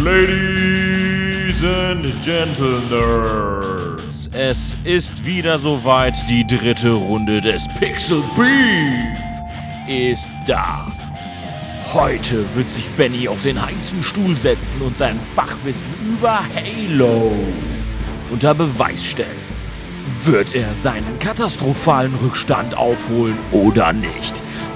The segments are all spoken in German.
Ladies and Gentlemen, es ist wieder soweit. Die dritte Runde des Pixel Beef ist da. Heute wird sich Benny auf den heißen Stuhl setzen und sein Fachwissen über Halo unter Beweis stellen. Wird er seinen katastrophalen Rückstand aufholen oder nicht?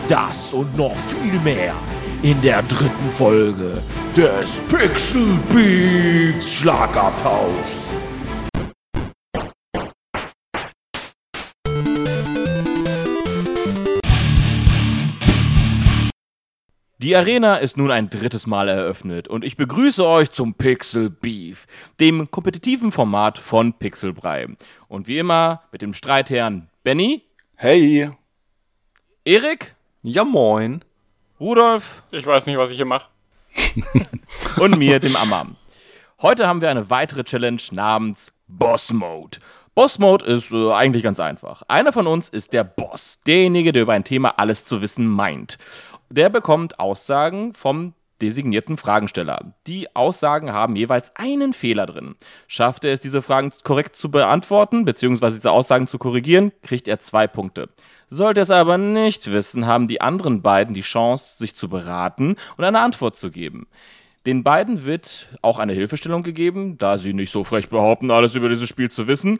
Das und noch viel mehr in der dritten Folge des Pixel Beats Schlagabtauschs. Die Arena ist nun ein drittes Mal eröffnet und ich begrüße euch zum Pixel Beef, dem kompetitiven Format von Pixelbrei. Und wie immer mit dem Streitherrn Benny. Hey. Erik. Ja, moin. Rudolf. Ich weiß nicht, was ich hier mache. und mir, dem Ammam. Heute haben wir eine weitere Challenge namens Boss Mode. Boss Mode ist äh, eigentlich ganz einfach. Einer von uns ist der Boss, derjenige, der über ein Thema alles zu wissen meint. Der bekommt Aussagen vom designierten Fragensteller. Die Aussagen haben jeweils einen Fehler drin. Schafft er es, diese Fragen korrekt zu beantworten, beziehungsweise diese Aussagen zu korrigieren, kriegt er zwei Punkte. Sollte es aber nicht wissen, haben die anderen beiden die Chance, sich zu beraten und eine Antwort zu geben. Den beiden wird auch eine Hilfestellung gegeben, da sie nicht so frech behaupten, alles über dieses Spiel zu wissen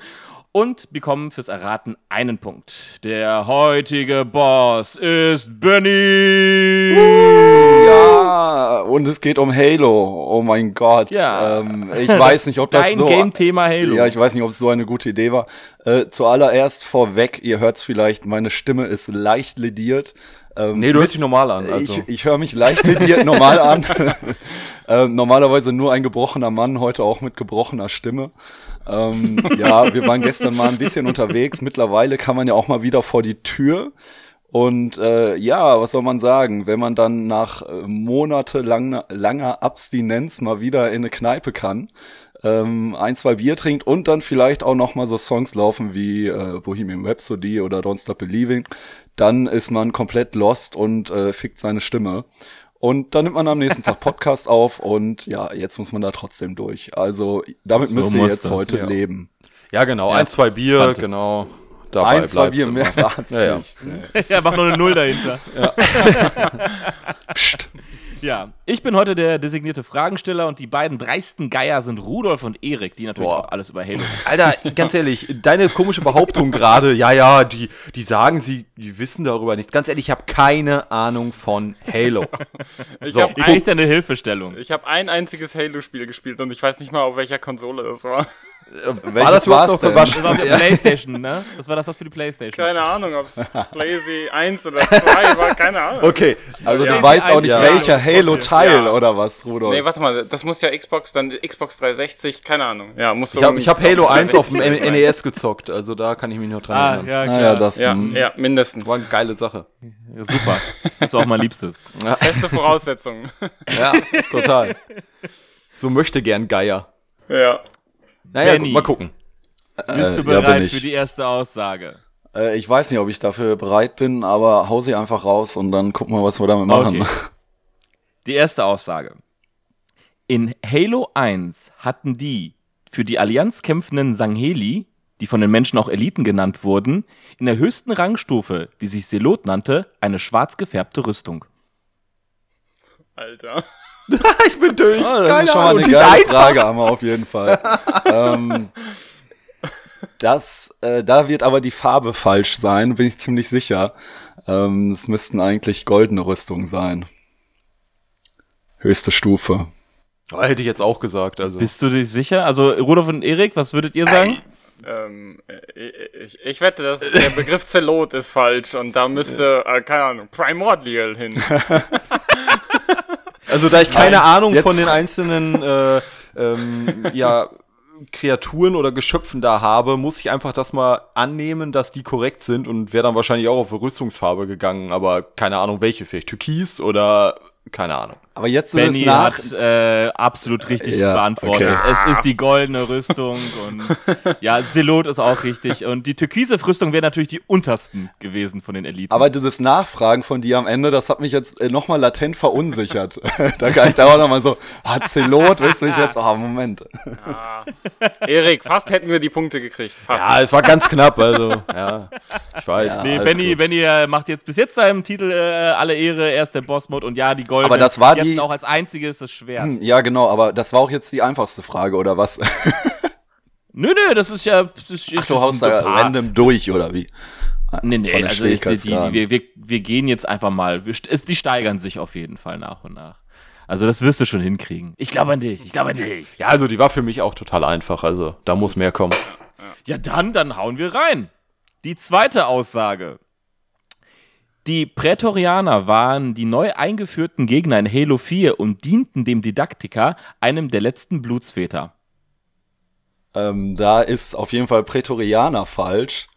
und bekommen fürs Erraten einen Punkt. Der heutige Boss ist Benny! Ja, und es geht um Halo. Oh mein Gott. Ja. Ähm, ich weiß nicht, ob das Dein so. Game-Thema Halo. Ja, ich weiß nicht, ob es so eine gute Idee war. Äh, zuallererst vorweg, ihr hört es vielleicht, meine Stimme ist leicht lediert. Ähm, Nee, du hörst dich normal an. Also. Ich, ich höre mich leicht lediert normal an. äh, normalerweise nur ein gebrochener Mann, heute auch mit gebrochener Stimme. Ähm, ja, wir waren gestern mal ein bisschen unterwegs. Mittlerweile kann man ja auch mal wieder vor die Tür. Und äh, ja, was soll man sagen, wenn man dann nach äh, monatelanger langer Abstinenz mal wieder in eine Kneipe kann, ähm, ein, zwei Bier trinkt und dann vielleicht auch noch mal so Songs laufen wie äh, Bohemian Rhapsody oder Don't Stop Believing, dann ist man komplett lost und äh, fickt seine Stimme. Und dann nimmt man am nächsten Tag Podcast auf und ja, jetzt muss man da trotzdem durch. Also damit So müsst ihr jetzt das, heute ja. leben. ja, genau. Ja, ein, zwei Bier, fand es. Dabei ein, zwei bleibst Bier mehr war's Ja, ja. nicht. ja, mach noch eine Null dahinter. Psst. Ja, ich bin heute der designierte Fragensteller und die beiden dreisten Geier sind Rudolf und Erik, die natürlich Boah. auch alles über Halo wissen. Alter, ganz ehrlich, deine komische Behauptung gerade, ja, ja, die, die sagen, sie die wissen darüber nichts. Ganz ehrlich, ich habe keine Ahnung von Halo. Ich So, habe Ich ein, ist eine Hilfestellung. ich hab ein einziges Halo-Spiel gespielt und ich weiß nicht mal, auf welcher Konsole das war. Welches das überhaupt war's noch denn? gewaschen? Das war der Playstation, ne? Das war das was für die Playstation. Keine Ahnung, ob es Blazy 1 oder 2 war, keine Ahnung. Okay, also Ja. du weißt auch nicht, Ja. welcher Halo-Teil Ja. oder was, Rudolf? Nee, warte mal, das muss ja Xbox, dann Xbox 360, keine Ahnung. Ja, muss so Ich habe ich hab Halo 1 auf dem 360 sein. NES gezockt, also da kann ich mich noch dran Ah, erinnern. ja, Ah, klar. ja, das. Ja, hm. ja, mindestens. War eine geile Sache. Ja, super. Das war auch mein Liebstes. Beste Voraussetzungen. Ja, total. So möchte gern Geier. ja. Naja, Benny. gut, mal gucken. Bist du Äh, ja, bereit ich. für die erste Aussage? Äh, ich weiß nicht, ob ich dafür bereit bin, aber hau sie einfach raus und dann gucken wir, was wir damit machen. Okay. Die erste Aussage. In Halo 1 hatten die für die Allianz kämpfenden Sangheli, die von den Menschen auch Eliten genannt wurden, in der höchsten Rangstufe, die sich Selot nannte, eine schwarz gefärbte Rüstung. Alter. Ich bin durch. Ah, das Keine ist schon mal eine geile einfach. Frage, haben wir auf jeden Fall. ähm, das, äh, da wird aber die Farbe falsch sein, bin ich ziemlich sicher. Ähm, es müssten eigentlich goldene Rüstungen sein. Höchste Stufe. Oh, hätte ich jetzt auch gesagt. Also. Bist du dir sicher? Also Rudolf und Erik, was würdet ihr sagen? Ähm, äh, ich, ich wette, dass der Begriff Zelot ist falsch und da müsste, äh, keine Ahnung, Primordial hin. Also da ich keine Ahnung jetzt- von den einzelnen äh, ähm, ja, Kreaturen oder Geschöpfen da habe, muss ich einfach das mal annehmen, dass die korrekt sind und wäre dann wahrscheinlich auch auf Rüstungsfarbe gegangen, aber keine Ahnung welche, vielleicht Türkis oder keine Ahnung. Aber jetzt ist Benny es nach. hat äh, absolut richtig Ja, beantwortet. okay. Es ist die goldene Rüstung und ja, Zelot ist auch richtig. Und die türkise Rüstung wäre natürlich die untersten gewesen von den Eliten. Aber dieses Nachfragen von dir am Ende, das hat mich jetzt äh, nochmal latent verunsichert. da kann ich da auch nochmal so, ah, Zelot, willst du mich jetzt? Ah, Moment. Ah. Erik, fast hätten wir die Punkte gekriegt. Fast. Ja, es war ganz knapp, also, ja. Ich weiß. nee, alles Benny. Benny äh, macht jetzt bis jetzt seinem Titel äh, alle Ehre. Er ist der Boss-Mode und ja, die goldene. Aber das war die die- hatten auch als einziges das Schwert. Hm, Ja, genau, aber das war auch jetzt die einfachste Frage, oder was? Nö, nö, das ist ja. Das ist, Ach, du das haust da paar- random durch, oder wie? Nee, nee, also jetzt, die, die, Schwierigkeitsgraden. wir, wir, wir gehen jetzt einfach mal. Wir, es, die steigern sich auf jeden Fall nach und nach. Also, das wirst du schon hinkriegen. Ich glaube an dich, ich glaube an dich. Ja, also die war für mich auch total einfach, also da muss mehr kommen. Ja, dann, dann hauen wir rein. Die zweite Aussage. Die Prätorianer waren die neu eingeführten Gegner in Halo 4 und dienten dem Didaktiker, einem der letzten Blutsväter. Ähm, da ist auf jeden Fall Prätorianer falsch.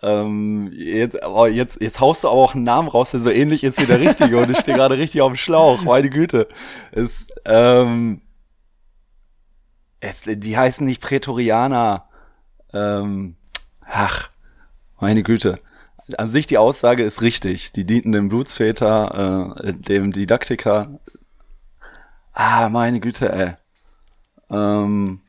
Ähm, jetzt, aber jetzt, jetzt haust du aber auch einen Namen raus, der so ähnlich ist wie der richtige und ich stehe gerade richtig auf dem Schlauch, meine Güte. Es, ähm, jetzt, die heißen nicht Prätorianer. Ähm, ach, meine Güte. An sich die Aussage ist richtig. Die dienten dem Blutsväter, äh, dem Didaktiker. Ah, meine Güte, ey. Ähm,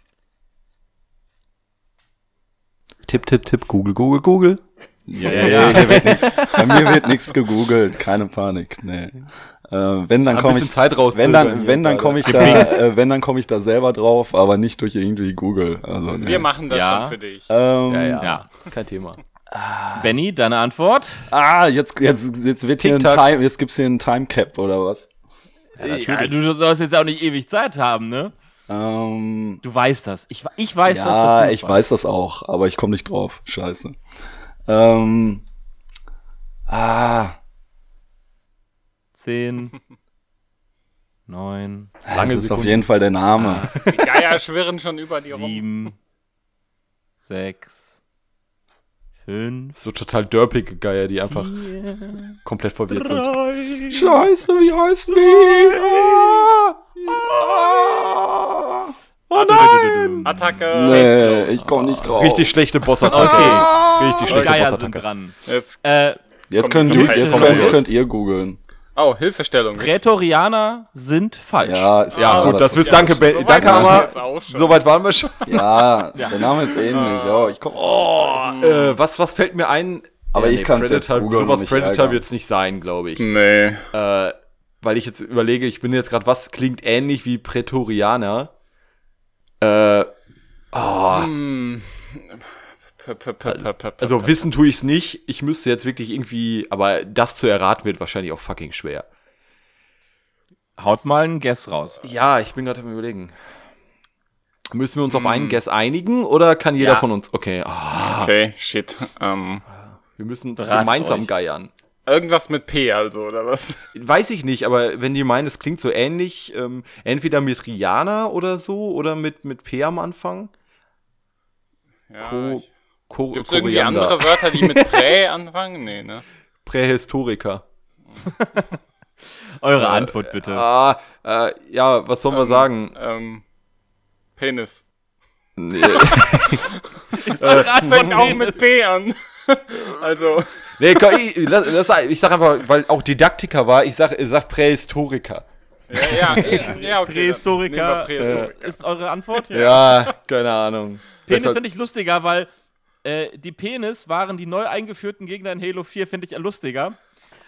Tipp, Tipp, Tipp, Google, Google, Google. Ja, ja, ja. Hier wird nicht, bei mir wird nichts gegoogelt, keine Panik. Nee. Äh, wenn dann Ein komme bisschen ich, Zeit raus. wenn dann, wenn dann komme ich da, äh, wenn dann komme ich da selber drauf, aber nicht durch irgendwie Google. Also nee. Wir machen das Ja. schon für dich. Ähm, Ja, ja, Ja. Kein Thema. Benny, deine Antwort? Ah, jetzt, jetzt, jetzt wird hier ein. Time, jetzt gibt's hier einen Time Cap oder was? Ja, du sollst jetzt auch nicht ewig Zeit haben, ne? Ähm, Du weißt das. Ich, ich weiß das. ja, du nicht ich weiß das auch, aber ich komme nicht drauf. Scheiße. Ähm, ah, Zehn, neun, lange das ist auf jeden Fall der Name. Die Geier schwirren schon über die rum. sieben, sechs, fünf, So total dörpige Geier, die einfach komplett verwirrt sind. drei, Scheiße, wie heißt die? Oh nein! Attacke. Nee, ich komme nicht drauf. Richtig schlechte Bossattacke. Okay. Richtig Die schlechte Geier sind Bossattacke. dran. Jetzt. Äh, Jetzt ihr, Beispiel jetzt könnt, könnt ihr googeln. Oh, Hilfestellung. Prätorianer sind falsch. Ja, ist Ja, gut, das ist- wird, danke, Ben, So weit danke, schon. Soweit waren wir schon. Ja, der Name ist ähnlich. Ja, ich komm, oh, Äh, was, was fällt mir ein? Aber Äh, ich Predator, googeln und Sowas Predator wird es nicht sein, glaube ich. Nee. Äh, weil ich jetzt überlege, ich bin jetzt gerade, was klingt ähnlich wie Prätorianer? Äh, oh, Hm. Also wissen tue ich es nicht. Ich müsste jetzt wirklich irgendwie, aber das zu erraten wird wahrscheinlich auch fucking schwer. Haut mal einen Guess raus. Ja, ich bin gerade am überlegen. Müssen wir uns auf einen Guess einigen oder kann jeder Ja. von uns? Okay, ah, Okay, shit. Ähm, wir müssen gemeinsam euch. geiern. irgendwas mit P also, oder was? Weiß ich nicht, aber wenn die meinen, es klingt so ähnlich, ähm, entweder mit Rihanna oder so oder mit, mit P am Anfang. Ja, Ko ich- Ko Gibt's irgendwie Koriander. andere Wörter, die mit Prä anfangen? Nee, ne? Prähistoriker. Eure Antwort bitte. Ah, äh, ja, was sollen wir sagen? Ähm, Penis. Nee, Ist eure Das fängt auch Penis. mit P an. also, nee komm, ich, lass, lass, ich sag einfach, weil auch Didaktiker war, ich sag, ich sag Prähistoriker. ja, ja, ja, ja okay. Prähistoriker Prähistoriker. ist, ist eure Antwort? Ja, keine Ahnung. Penis finde ich lustiger, weil äh, die Penis waren die neu eingeführten Gegner in Halo 4, finde ich lustiger.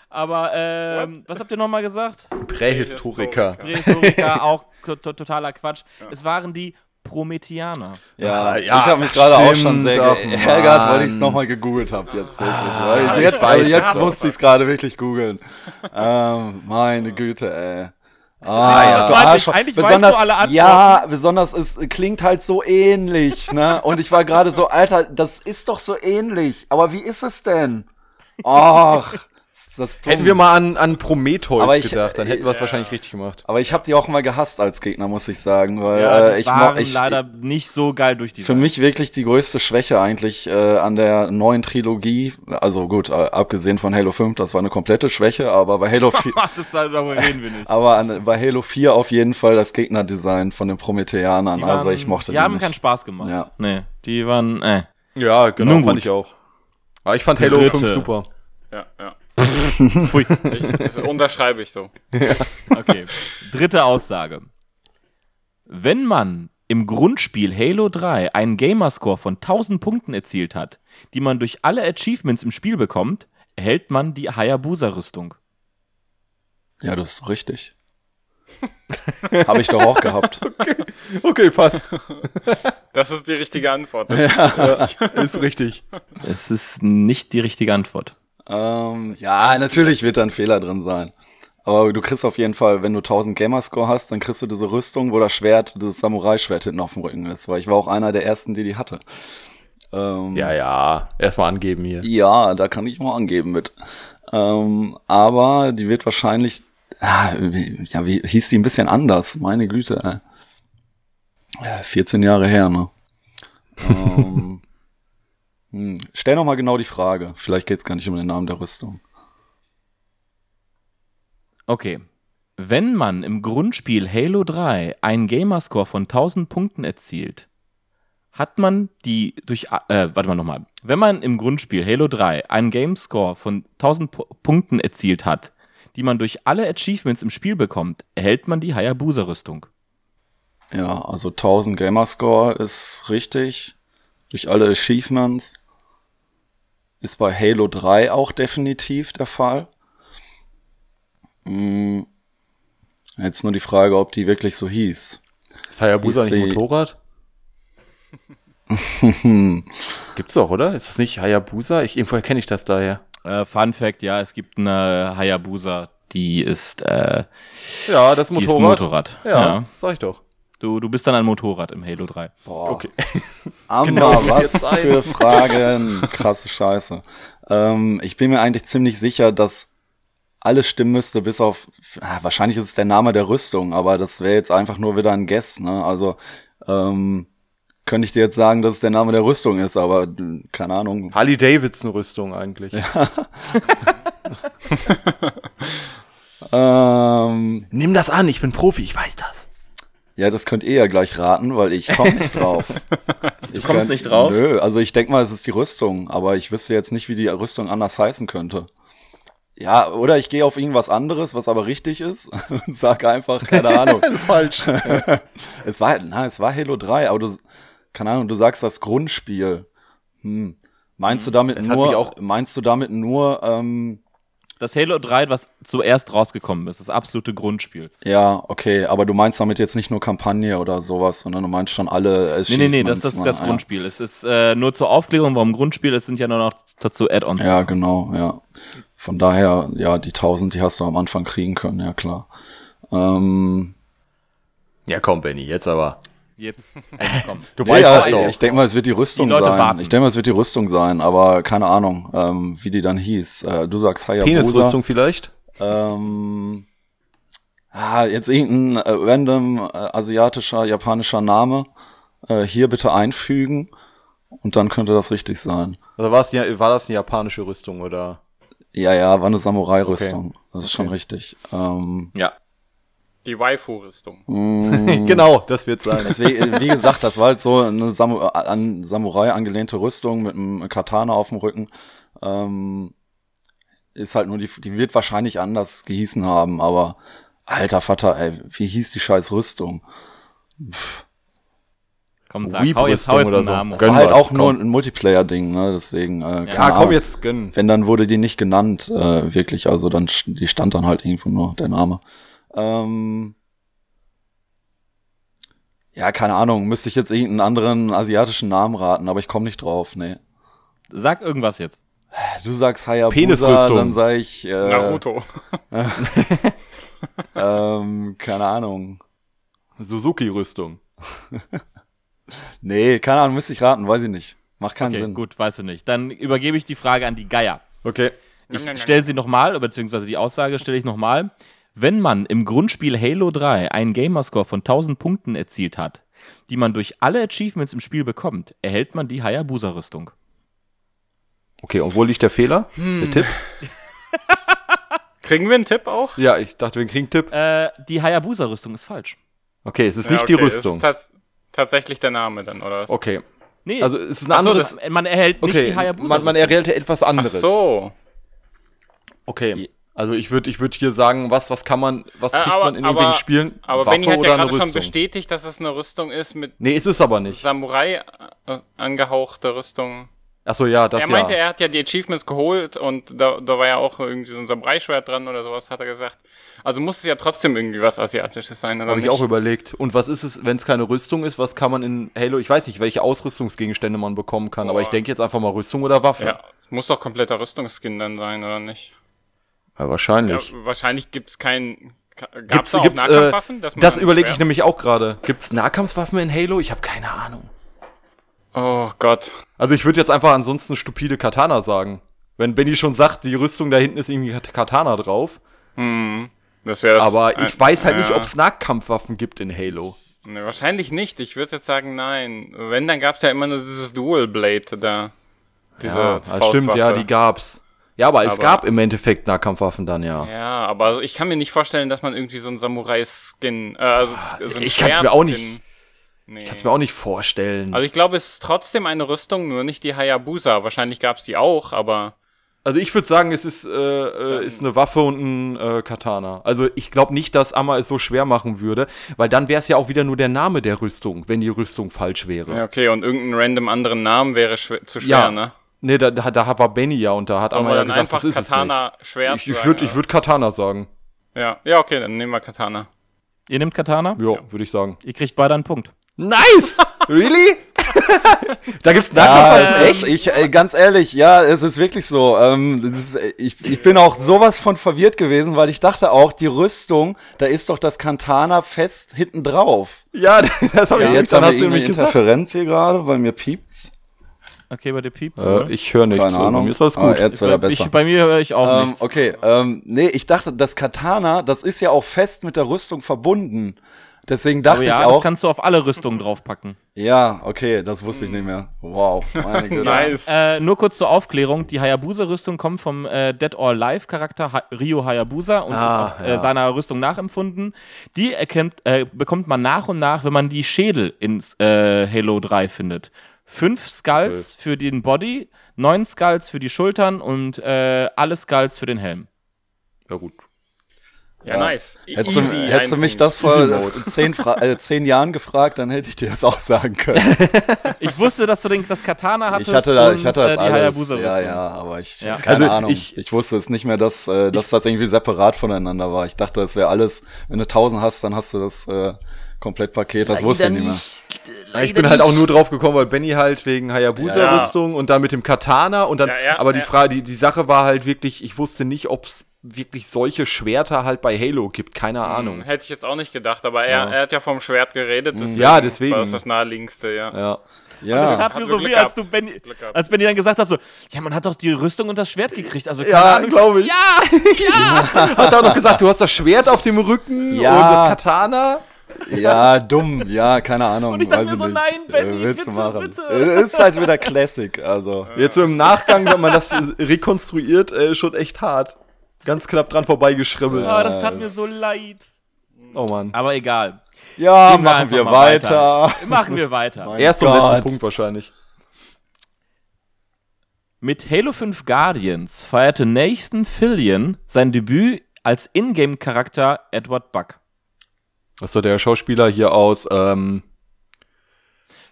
Aber ähm, was habt ihr nochmal gesagt? Prähistoriker. Prähistoriker, auch to to- totaler Quatsch. Es waren die Prometheaner. Ja, Ja, ich habe mich gerade auch schon sehr geärgert, weil ich es Mann. nochmal gegoogelt habe jetzt. Ah, jetzt weiß, also jetzt ja. musste ich es gerade wirklich googeln. ähm, meine Güte, ey. Ja, Ah, so eigentlich- Arschloch. eigentlich weißt besonders, du alle Antworten. Ja, besonders es klingt halt so ähnlich, ne? Und ich war gerade so, Alter, das ist doch so ähnlich. Aber wie ist es denn? Ach, das Hätten wir mal an, an Prometheus Aber ich- gedacht, dann hätten wir es ja. wahrscheinlich richtig gemacht. Aber ich habe die auch mal gehasst als Gegner, muss ich sagen, weil Ja, äh, die ich waren ich leider nicht so geil durch die für mich wirklich die größte Schwäche eigentlich äh, an der neuen Trilogie. Also gut, äh, abgesehen von Halo 5, das war eine komplette Schwäche, aber bei Halo 4 Ach, das, darüber reden wir nicht. aber an, bei Halo 4 auf jeden Fall das Gegnerdesign von den Prometheanern. Die also waren- ich mochte Die die haben nicht. keinen Spaß gemacht. Ja. Nee, die waren, äh. Ja, genau, Nun fand gut. ich auch. Aber ich fand Halo Dritte. 5 super. Ja, ja. Pfui. Ich, unterschreibe ich so. Okay. Dritte Aussage. Wenn man im Grundspiel Halo 3 einen Gamerscore von 1000 Punkten erzielt hat, die man durch alle Achievements im Spiel bekommt, erhält man die Hayabusa-Rüstung. Ja, das ist richtig. habe ich doch auch gehabt. Okay, passt. Das ist die richtige Antwort. Das ist richtig. Es ist nicht die richtige Antwort. Ähm, ja, natürlich wird da ein Fehler drin sein. Aber du kriegst auf jeden Fall, wenn du 1000 Gamerscore hast, dann kriegst du diese Rüstung, wo das Schwert, das Samurai-Schwert hinten auf dem Rücken ist, weil ich war auch einer der ersten, die die hatte. Ähm, Ja, ja. Erstmal angeben hier. Ja, da kann ich mal angeben mit. Ähm, aber die wird wahrscheinlich, ah, wie- ja, wie hieß die ein bisschen anders? Meine Güte. Ja, 14 Jahre her, ne? ähm, hm. Stell noch mal genau die Frage. Vielleicht geht's gar nicht um den Namen der Rüstung. Okay. Wenn man im Grundspiel Halo 3 einen Gamerscore von 1000 Punkten erzielt, hat man die durch, äh, warte mal nochmal. Wenn man im Grundspiel Halo 3 einen Gamescore von 1000 Pu Punkten erzielt hat, die man durch alle Achievements im Spiel bekommt, erhält man die Hayabusa-Rüstung. Ja, also 1000 Gamerscore ist richtig. Durch alle Achievements. Ist bei Halo 3 auch definitiv der Fall. Hm. Jetzt nur die Frage, ob die wirklich so hieß. Ist Hayabusa Ist nicht die- Motorrad? Gibt's doch, oder? Ist das nicht Hayabusa? Ich, irgendwoher kenne ich das daher. Äh, Fun Fact, ja, es gibt eine Hayabusa, die ist, äh, Ja, das die ist ein Motorrad. Ja, sag ich doch. Du, du bist dann ein Motorrad im Halo 3. Boah. Okay. Amma, Genau, was für Fragen. Krasse Scheiße. Ähm, ich bin mir eigentlich ziemlich sicher, dass alles stimmen müsste, bis auf, ah, wahrscheinlich ist es der Name der Rüstung, aber das wäre jetzt einfach nur wieder ein Guess, ne? Also, ähm, könnte ich dir jetzt sagen, dass es der Name der Rüstung ist, aber keine Ahnung. Harley Davidson Rüstung eigentlich. Ähm, Nimm das an, ich bin Profi, ich weiß das. Ja, das könnt ihr ja gleich raten, weil ich komme nicht drauf. Ich kommst könnt- nicht drauf? Nö, also ich denk mal, es ist die Rüstung, aber ich wüsste jetzt nicht, wie die Rüstung anders heißen könnte. Ja, oder ich gehe auf irgendwas anderes, was aber richtig ist und sage einfach, keine Ahnung. Das ist falsch. es war, na, es war Halo 3, aber du, keine Ahnung, du sagst das Grundspiel. Hm. Meinst du damit nur, auch- meinst du damit nur, ähm, Das Halo 3, was zuerst rausgekommen ist, das absolute Grundspiel. ja, okay, aber du meinst damit jetzt nicht nur Kampagne oder sowas, sondern du meinst schon alle Nee, nee, nee, das, das ist Achievements, das ne? Grundspiel. Es ist äh, nur zur Aufklärung, warum Grundspiel, es sind ja nur noch dazu Add-ons. Ja, genau, ja. Von daher, ja, die 1000, die hast du am Anfang kriegen können, ja klar. Ähm, Ja, komm, Benny, jetzt aber. Jetzt, komm. Du ja, weißt ja, das doch. ich denke mal, es wird die Rüstung Die Leute sein. warten. Ich denke mal, es wird die Rüstung sein, aber keine Ahnung, ähm, wie die dann hieß. Äh, du sagst Hayabusa. Penisrüstung vielleicht? Ähm, ah, jetzt irgendein äh, random äh, asiatischer, japanischer Name äh, hier bitte einfügen und dann könnte das richtig sein. Also war, es, ja- war das eine japanische Rüstung oder? Ja, ja, war eine Samurai-Rüstung. Das ist schon Okay. richtig. Ähm, Ja. Die Waifu-Rüstung. genau, das wird sein. Deswegen, wie gesagt, das war halt so eine Samu an Samurai angelehnte Rüstung mit einem Katana auf dem Rücken. Ähm, ist halt nur die, die wird wahrscheinlich anders gehießen haben, aber alter Vater, ey, wie hieß die scheiß Rüstung? Komm, sag, hau jetzt, hau jetzt oder so. Namen. Das Gönn war halt was, auch nur komm. ein Multiplayer-Ding, ne? Deswegen, äh, Ja, komm Ahnung. jetzt, gönn. Wenn, dann wurde die nicht genannt, äh, wirklich. Also dann, die stand dann halt irgendwo nur, der Name. Ähm, ja, keine Ahnung, müsste ich jetzt irgendeinen anderen asiatischen Namen raten, aber ich komme nicht drauf, nee. Sag irgendwas jetzt. Du sagst Hayabusa, Penisrüstung. dann sag ich, äh, Naruto. ähm, keine Ahnung. Suzuki-Rüstung. Nee, keine Ahnung, müsste ich raten, weiß ich nicht. Macht keinen Okay, Sinn. gut, weißt du nicht. Dann übergebe ich die Frage an die Geier. Okay. Ich stelle sie nochmal, beziehungsweise die Aussage stelle ich nochmal. Wenn man im Grundspiel Halo 3 einen Gamerscore von 1000 Punkten erzielt hat, die man durch alle Achievements im Spiel bekommt, erhält man die Hayabusa-Rüstung. Okay, und wo liegt der Fehler? Hm. Der Tipp? Kriegen wir einen Tipp auch? Ja, ich dachte, wir kriegen einen Tipp. Äh, die Hayabusa-Rüstung ist falsch. Okay, es ist Ja, nicht okay, die Rüstung. Ist tats tatsächlich der Name dann, oder was? Okay. Nee, Also es ist ein Ach so, anderes. das- man erhält nicht okay, die Hayabusa-Rüstung. man, man erhält etwas Ach anderes. so. Okay. Also ich würde ich würd hier sagen, was, was kann man, was Äh, kriegt aber- man in irgendwelchen aber- Spielen? Aber Waffe Benny hat ja gerade schon bestätigt, dass es eine Rüstung ist mit Nee, ist es aber nicht. Samurai äh, angehauchte Rüstung. Achso, ja, das er meinte, ja. er hat ja die Achievements geholt und da, da war ja auch irgendwie so ein Samurai-Schwert dran oder sowas, hat er gesagt. Also muss es ja trotzdem irgendwie was Asiatisches sein, oder Habe ich auch überlegt. Und was ist es, wenn es keine Rüstung ist? Was kann man in Halo? Ich weiß nicht, welche Ausrüstungsgegenstände man bekommen kann, aber Boah. ich denke jetzt einfach mal Rüstung oder Waffe. Ja, muss doch kompletter Rüstungsskin dann sein, oder nicht? Ja, Ja, wahrscheinlich. wahrscheinlich gibt's kein. Gab Gibt's, es auch gibt's, Nahkampfwaffen? äh, dass man das überlege ich nämlich auch gerade. Gibt es Nahkampfwaffen in Halo? Ich habe keine Ahnung. Oh Gott. Also ich würde jetzt einfach ansonsten stupide Katana sagen. Wenn Benny schon sagt, die Rüstung da hinten ist irgendwie Kat- Katana drauf. Hm. Das wäre das. aber ich äh, weiß halt nicht, ja. ob es Nahkampfwaffen gibt in Halo. Nee, wahrscheinlich nicht. Ich würde jetzt sagen, nein. Wenn, dann gab's ja immer nur dieses Dual Blade da. Diese ja, das stimmt, ja, die gab's. Ja, aber es Aber- gab im Endeffekt Nahkampfwaffen dann, ja. Ja, aber also ich kann mir nicht vorstellen, dass man irgendwie so einen Samurai-Skin, äh, also so einen ich kann's mir auch nicht- Nee. Kannst mir auch nicht vorstellen. Also ich glaube, es ist trotzdem eine Rüstung, nur nicht die Hayabusa. Wahrscheinlich gab's die auch, aber Also ich würde sagen, es ist, äh, äh, ist eine Waffe und ein äh, Katana. Also ich glaube nicht, dass Amma es so schwer machen würde, weil dann wäre es ja auch wieder nur der Name der Rüstung, wenn die Rüstung falsch wäre. ja, okay, und irgendein random anderen Namen wäre schwer, zu schwer, Ja. ne? Nee, da, da, da war Benny ja und da hat Sollen ja dann gesagt, einfach das ist Katana es nicht. Ich, ich würde würd Katana sagen. Ja, ja, okay, dann nehmen wir Katana. Ihr nehmt Katana? Ja, würde ich sagen. Ihr kriegt beide einen Punkt. Nice! really? da gibt's Ja, Nahkampf. es ist, ich, äh, ganz ehrlich, ja, es ist wirklich so. Ähm, ist, äh, ich, ich bin auch sowas von verwirrt gewesen, weil ich dachte auch, die Rüstung, da ist doch das Kantana fest hinten drauf. ja, das habe Ja, ich jetzt dann hast du nämlich eine gesagt. Interferenz hier gerade, bei mir piept's. Okay, bei dir piept's, Äh, ich höre nichts. Keine so, bei Ahnung. Mir ist alles Ah, gut. jetzt wird er bei, besser. ich, bei mir höre ich auch Ähm, nichts. okay, ähm, nee, ich dachte, das Katana, das ist ja auch fest mit der Rüstung verbunden. Deswegen dachte Aber ja, ich das auch. kannst du auf alle Rüstungen draufpacken. Ja, okay, das wusste ich nicht mehr. Wow, meine Güte. Nice. Äh, nur kurz zur Aufklärung: Die Hayabusa-Rüstung kommt vom äh, Dead or Alive-Charakter ha Ryo Hayabusa und Ah, ist auch äh, ja. seiner Rüstung nachempfunden. Die erkennt, äh, bekommt man nach und nach, wenn man die Schädel ins äh, Halo 3 findet. Fünf Skulls für den Body, neun Skulls für die Schultern und äh, alle Skulls für den Helm. Ja, gut. Ja, nice. Hättest, du, hättest du mich das vor zehn, äh, zehn Jahren gefragt, dann hätte ich dir das auch sagen können. Ich wusste, dass du den, das Katana hattest Ich hatte da, und ich hatte das äh, die alles. Ja, ja, aber ich, Ja. keine Also Ahnung. ich- Ich, wusste es nicht mehr, dass, äh, dass das irgendwie separat voneinander war. Ich dachte, das wäre alles, wenn du 1000 hast, dann hast du das äh, Komplettpaket. Das wusste ich nicht mehr. Ja, ich bin halt auch nur drauf gekommen, weil Benny halt wegen Hayabusa-Rüstung und dann mit dem Katana und dann, Ja, ja, aber die ja. Frage, die, die Sache war halt wirklich, ich wusste nicht, ob es wirklich solche Schwerter halt bei Halo gibt, keine Ahnung. Hm, Hätte ich jetzt auch nicht gedacht, aber er, Ja. er hat ja vom Schwert geredet, deswegen, Ja, deswegen. war das das naheliegendste, ja. Ja. Das Ja, tat Hat mir nur so weh, als du Benny, als Benny dann gesagt hat, so, ja, man hat doch die Rüstung und das Schwert gekriegt. Also keine Ja, Ahnung. glaube ich. Ja, Hat auch noch gesagt, du hast das Schwert auf dem Rücken Ja. und das Katana. Ja, dumm, ja, keine Ahnung. Und ich dachte mir so, nicht. nein, Benny, Äh, willst du bitte, machen. bitte. Äh, Ist halt wieder Classic, also. Jetzt so im Nachgang, wenn man das äh, rekonstruiert, äh, schon echt hart. Ganz knapp dran vorbeigeschribbelt. Ah, das tat mir so leid. Oh Mann. Aber egal. Ja, Gehen wir machen wir mal weiter. Machen wir weiter. Mein Erst und letzten Gott. Punkt wahrscheinlich. Mit Halo 5 Guardians feierte Nathan Fillion sein Debüt als Ingame-Charakter Edward Buck. Das doch der Schauspieler hier aus, ähm,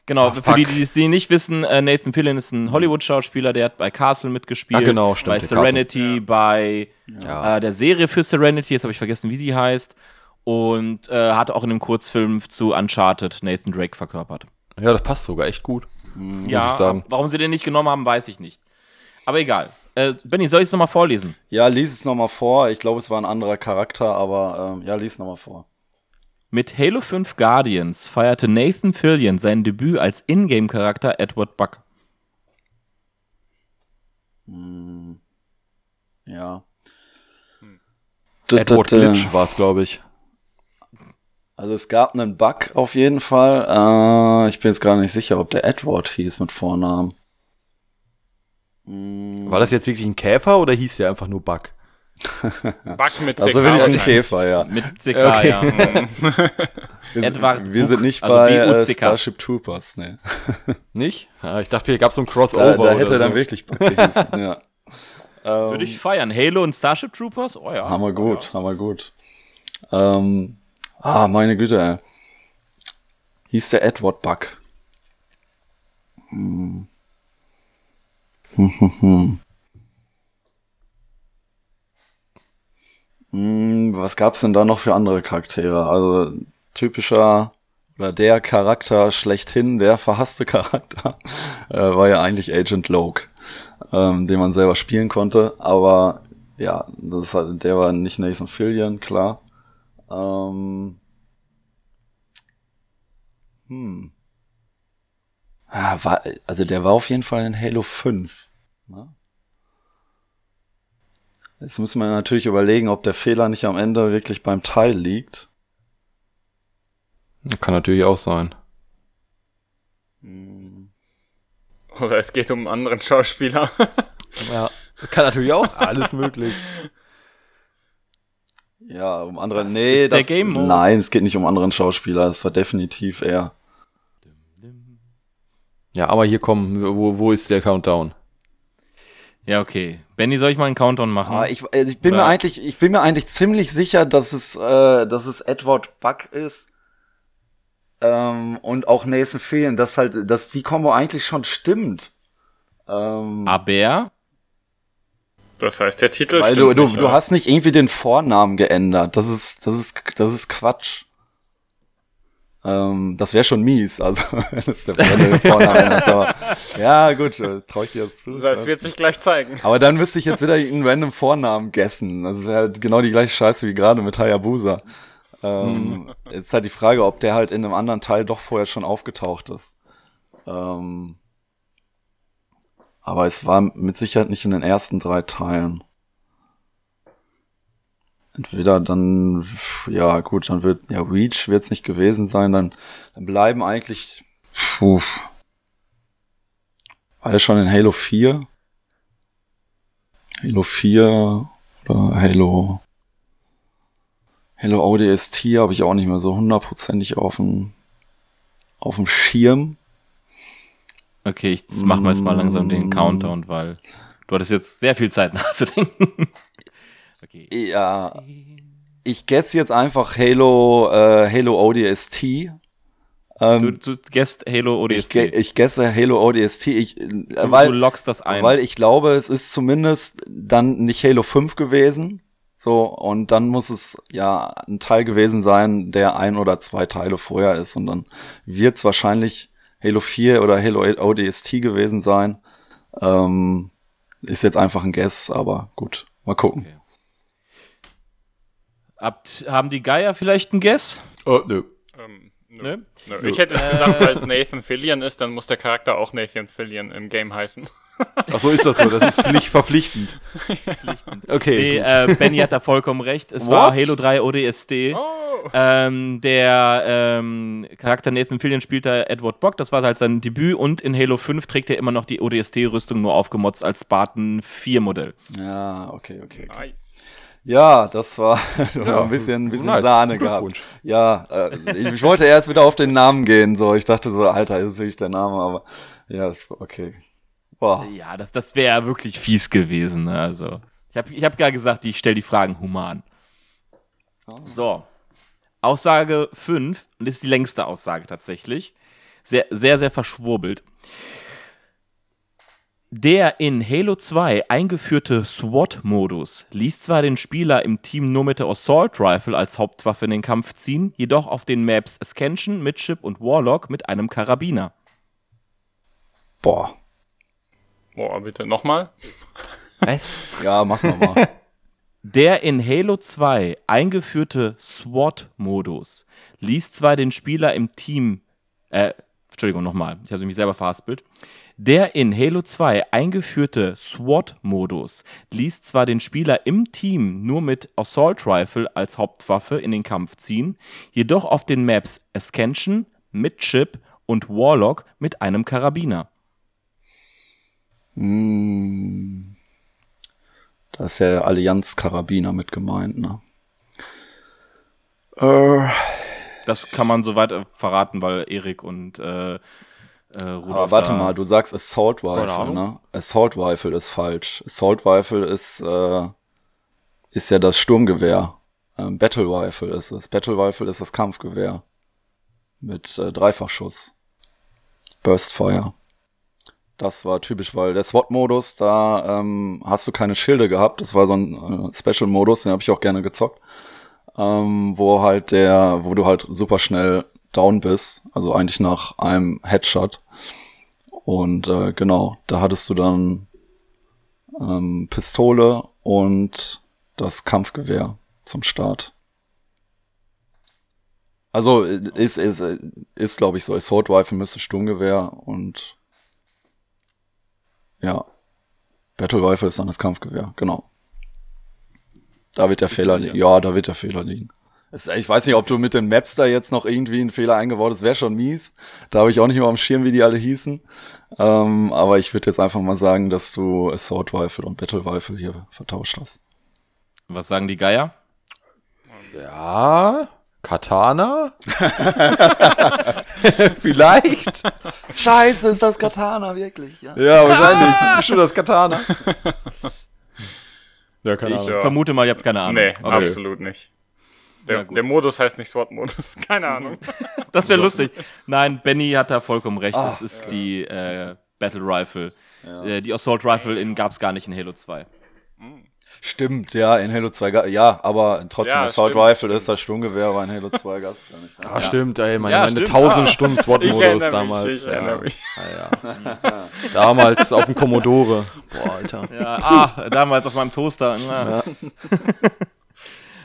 Genau, Ach, für die, die es nicht wissen, äh, Nathan Fillion ist ein Hollywood-Schauspieler, der hat bei Castle mitgespielt. Ah, genau, stimmt, Bei Serenity, bei ja. äh, der Serie für Serenity, jetzt habe ich vergessen, wie die heißt. Und äh, hat auch in einem Kurzfilm zu Uncharted Nathan Drake verkörpert. ja, das passt sogar echt gut. ja, ich sagen. warum sie den nicht genommen haben, weiß ich nicht. Aber egal. Äh, Benny, soll ich es nochmal vorlesen? Ja, lies es nochmal vor. Ich glaube, es war ein anderer Charakter, aber ähm, ja, lies es nochmal vor. Mit Halo 5 Guardians feierte Nathan Fillion sein Debüt als Ingame-Charakter Edward Buck. Ja. Edward D- d- d- Glitch war es, glaube ich. Also es gab einen Bug auf jeden Fall. Äh, ich bin jetzt gar nicht sicher, ob der Edward hieß mit Vornamen. War das jetzt wirklich ein Käfer oder hieß der einfach nur Bug? Bug mit Also CK wirklich ein. Käfer, ja. Mit CK, ja. Wir, Edward wir sind nicht also bei äh, B-U-C-K. Starship Troopers, ne. Nicht? Ja, ich dachte, hier gab es so ein Da, Crossover. da hätte oder er dann so. wirklich Bug gehießen, ja. Ähm, Würde ich feiern. Halo und Starship Troopers? Oh ja. Hammer gut, hammer gut. Ähm, ah, meine Güte, ey. Hieß der Edward Buck. Hm. Hm, hm, hm. Was gab's denn da noch für andere Charaktere? Also typischer oder der Charakter schlechthin, der verhasste Charakter, äh, war ja eigentlich Agent Loke, ähm, den man selber spielen konnte. Aber ja, das ist halt, der war nicht Nathan Fillion, klar. Ähm, hm. Ah, war, also der war auf jeden Fall in Halo 5. Ne? Jetzt müssen wir natürlich überlegen, ob der Fehler nicht am Ende wirklich beim Teil liegt. Kann natürlich auch sein. Oder es geht um einen anderen Schauspieler. Ja. Kann natürlich auch alles möglich. Ja, um andere. Das nee, ist der das, Game Mode. Nein, es geht nicht um anderen Schauspieler. Es war definitiv er. Ja, aber hier kommen, wo, wo ist der Countdown? Ja, okay. Benny, soll ich mal einen Countdown machen? Ah, ich, äh, ich bin mir eigentlich, ich bin mir eigentlich ziemlich sicher, dass es, äh, dass es Edward Buck ist. Ähm, und auch Nathan Fillion, dass halt, dass die Kombo eigentlich schon stimmt. Ähm, Aber Das heißt, der Titel weil stimmt du, du, nicht, du hast nicht irgendwie den Vornamen geändert. Das ist, das ist, das ist Quatsch. Ähm, das wäre schon mies, also wenn es der, den Vornamen änderst, aber, Ja, gut, äh, trau ich dir jetzt zu. Das wird sich gleich zeigen. Aber dann müsste ich jetzt wieder einen random Vornamen guessen. Das wäre halt genau die gleiche Scheiße wie gerade mit Hayabusa. Ähm, Jetzt ist halt die Frage, ob der halt in einem anderen Teil doch vorher schon aufgetaucht ist. Ähm, aber es war mit Sicherheit nicht in den ersten drei Teilen. Entweder dann, ja gut, dann wird, ja, Reach wird es nicht gewesen sein, dann, dann bleiben eigentlich, puh, der schon in Halo 4? Halo 4 oder Halo Halo ODST habe ich auch nicht mehr so hundertprozentig auf dem auf dem Schirm. Okay, ich machen wir jetzt mal langsam Mm. den Countdown, weil du hattest jetzt sehr viel Zeit nachzudenken. Okay. Ja, ich guess jetzt einfach Halo äh, Halo ODST. Du, Ähm, du guest Halo ich, ODST. ge- ich guesse Halo ODST, ich, äh, du, du weil, lockst das ein. weil ich glaube, es ist zumindest dann nicht Halo 5 gewesen. So, und dann muss es ja ein Teil gewesen sein, der ein oder zwei Teile vorher ist. Und dann wird es wahrscheinlich Halo 4 oder Halo ODST gewesen sein. Ähm, ist jetzt einfach ein Guess, aber gut, mal gucken. Okay. Habt, haben die Geier vielleicht einen Guess? Oh, nö. Ähm, nö. Ne? Nö. Ich hätte jetzt gesagt, weil es Nathan Fillion ist, dann muss der Charakter auch Nathan Fillion im Game heißen. Ach so ist das so. Das ist Pflicht verpflichtend. Okay. Nee, gut. äh, Benny hat da vollkommen recht. Es What? war Halo 3 ODST. Oh. Ähm, der ähm, Charakter Nathan Fillion spielt da Edward Bock, das war halt sein Debüt und in Halo 5 trägt er immer noch die ODST-Rüstung nur aufgemotzt als Spartan 4 Modell. Ja, okay, okay. okay. Nice. Ja, das war Ja, ein bisschen, ein bisschen nice. Sahne gehabt. Ja, äh, ich, ich wollte erst wieder auf den Namen gehen, so. Ich dachte so, Alter, ist wirklich der Name, aber ja, okay. Boah. Ja, das, das wäre wirklich fies gewesen. Ne? Also, ich habe ich hab gar gesagt, ich stelle die Fragen human. So. Aussage 5, und das ist die längste Aussage tatsächlich. Sehr, sehr, sehr verschwurbelt. Der in Halo 2 eingeführte SWAT-Modus ließ zwar den Spieler im Team nur mit der Assault Rifle als Hauptwaffe in den Kampf ziehen, jedoch auf den Maps Ascension, Midship und Warlock mit einem Karabiner. Boah. Boah, bitte nochmal. Was? Ja, mach's nochmal. Der in Halo 2 eingeführte SWAT-Modus ließ zwar den Spieler im Team, äh, Entschuldigung, nochmal, ich habe mich selber verhaspelt. Der in Halo 2 eingeführte SWAT-Modus ließ zwar den Spieler im Team nur mit Assault Rifle als Hauptwaffe in den Kampf ziehen, jedoch auf den Maps Ascension, Midship und Warlock mit einem Karabiner. Hm. Da ist ja Allianz-Karabiner mit gemeint, ne? Äh, Das kann man soweit äh, verraten, weil Erik und äh, äh, Rudolf warte mal, du sagst Assault Rifle, ne? Assault Rifle ist falsch. Assault Rifle ist, äh, ist ja das Sturmgewehr. Ähm, Battle Rifle ist es. Battle Rifle ist das Kampfgewehr. Mit äh, Dreifachschuss. Burstfire. Das war typisch, weil der SWAT-Modus, da ähm, hast du keine Schilde gehabt. Das war so ein äh, Special-Modus, den habe ich auch gerne gezockt. Ähm, wo halt der, wo du halt super schnell down bist. Also eigentlich nach einem Headshot. Und äh, genau, da hattest du dann ähm, Pistole und das Kampfgewehr zum Start. Also äh, ist, ist, äh, ist glaube ich, so. Assault Rifle müsste Sturmgewehr und ja, Battle Rifle ist dann das Kampfgewehr, genau. Da wird der Fehler sicher? liegen. Ja, da wird der Fehler liegen. Ich weiß nicht, ob du mit den Maps da jetzt noch irgendwie einen Fehler eingebaut hast. Wäre schon mies. Da habe ich auch nicht mehr am Schirm, wie die alle hießen. Ähm, aber ich würde jetzt einfach mal sagen, dass du Assault Rifle und Battle Rifle hier vertauscht hast. Was sagen die Geier? Ja, Katana? Vielleicht. Scheiße, ist das Katana wirklich? Ja. Ja, wahrscheinlich. Schon das Katana. Ja, keine Ich Ahnung. Ja. vermute mal, ihr habt keine Ahnung. Nee, Okay. absolut nicht. Ja, Der, der Modus heißt nicht SWAT-Modus. Keine Ahnung. Das wäre lustig. Nein, Benny hat da vollkommen recht. Ah, das ist die äh, Battle Rifle. Äh, die Assault Rifle in, gab es gar nicht in Halo 2. Stimmt, ja, in Halo 2 ga- ja, aber trotzdem Ja, Assault stimmt, Rifle stimmt. ist das Sturmgewehr, aber in Halo 2 gab es gar nicht. Ah, stimmt, ey, meine, Ja, meine stimmt. 1000 Ah. Stunden SWAT-Modus damals. mich, ich ja. erinnere mich. Ja, ja. Damals auf dem Commodore. Boah, Alter. Ja, ah, damals auf meinem Toaster.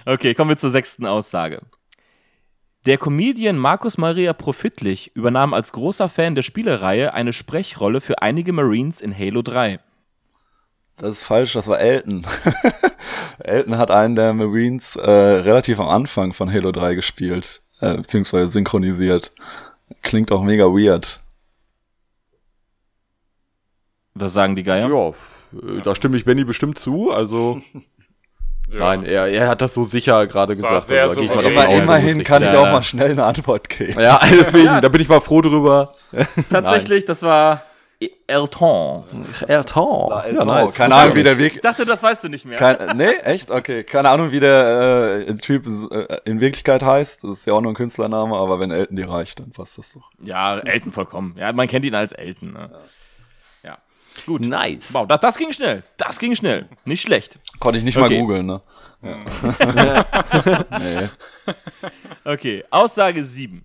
Okay, kommen wir zur sechsten Aussage. Der Comedian Markus Maria Profitlich übernahm als großer Fan der Spielereihe eine Sprechrolle für einige Marines in Halo 3. Das ist falsch, das war Elton. Elton hat einen der Marines äh, relativ am Anfang von Halo 3 gespielt, äh, beziehungsweise synchronisiert. Klingt auch mega weird. Was sagen die Geier? Ja, äh, da stimme ich Benny bestimmt zu. Also, Ja. nein, er, er hat das so sicher gerade gesagt. sehr also, gehe ich mal souverän. davon Aber aus, immerhin kann ich Ja, auch ja. mal schnell eine Antwort geben. Ja, deswegen, da bin ich mal froh drüber. Tatsächlich, das war Elton. Erton. Ja, nice. Keine Ahnung, wie der Weg. Ich dachte, das weißt du nicht mehr. Kein, nee, echt? Okay. Keine Ahnung, wie der äh, Typ äh, in Wirklichkeit heißt. Das ist ja auch nur ein Künstlername, aber wenn Elton dir reicht, dann passt das doch. Ja, Elton vollkommen. Ja, man kennt ihn als Elton. Ne? Ja. Gut. Nice. Wow, das, das ging schnell. Das ging schnell. Nicht schlecht. Konnte ich nicht Okay. mal googeln, ne? nee. Okay, Aussage 7.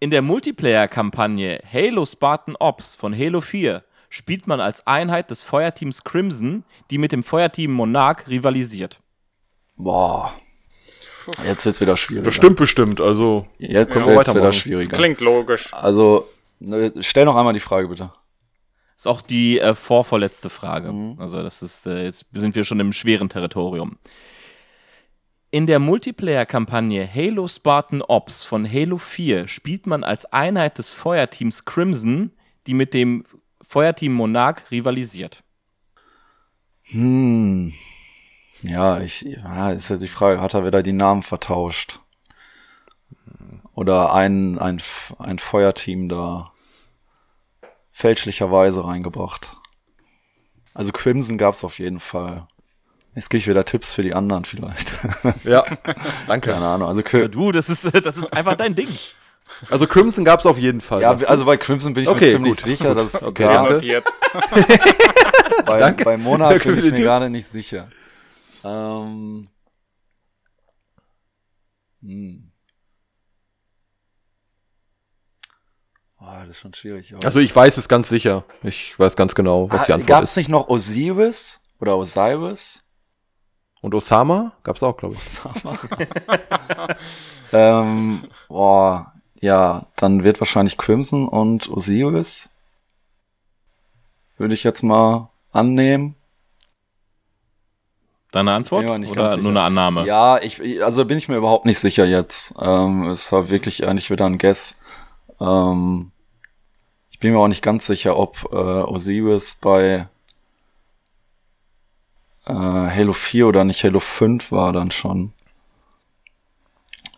In der Multiplayer-Kampagne Halo Spartan Ops von Halo 4 spielt man als Einheit des Feuerteams Crimson, die mit dem Feuerteam Monarch rivalisiert. Boah. Jetzt wird's wieder schwierig. Das stimmt bestimmt. Also, Jetzt wir wird's wieder weitermachen. Das schwieriger. klingt logisch. Also, ne, stell noch einmal die Frage bitte. Ist auch die äh, vorvorletzte Frage. Also das ist, äh, jetzt sind wir schon im schweren Territorium. In der Multiplayer-Kampagne Halo Spartan Ops von Halo 4 spielt man als Einheit des Feuerteams Crimson, die mit dem Feuerteam Monarch rivalisiert. Hm. Ja, ich, ja, ist ja die Frage, hat er wieder die Namen vertauscht? Oder ein, ein, ein Feuerteam da fälschlicherweise reingebracht? Also Crimson gab's auf jeden Fall. Jetzt gebe ich wieder Tipps für die anderen vielleicht. ja, danke. Keine Ahnung. Also, Ja, du, das ist, äh, das ist einfach dein Ding. Also Crimson gab es auf jeden Fall. ja, also bei Crimson bin ich Okay, mir ziemlich gut. sicher, dass es Okay, gab. danke. Bei, Danke. bei Monarch Danke bin ich mir gerade nicht sicher. Ähm. Hm. Oh, das ist schon schwierig. aber- also ich weiß es ganz sicher. Ich weiß ganz genau, was die Ah, Antwort Gab es ist. nicht noch Osiris oder Osiris? Und Osama gab es auch, glaube ich. Ähm, boah, ja, dann wird wahrscheinlich Crimson und Osiris. würde ich jetzt mal annehmen. Deine Antwort? Oder ganz nur sicher. eine Annahme? Ja, ich, also bin ich mir überhaupt nicht sicher jetzt. Ähm, es war wirklich eigentlich wieder ein Guess. Ähm, bin mir auch nicht ganz sicher, ob äh, Osiris bei äh, Halo 4 oder nicht Halo 5 war dann schon.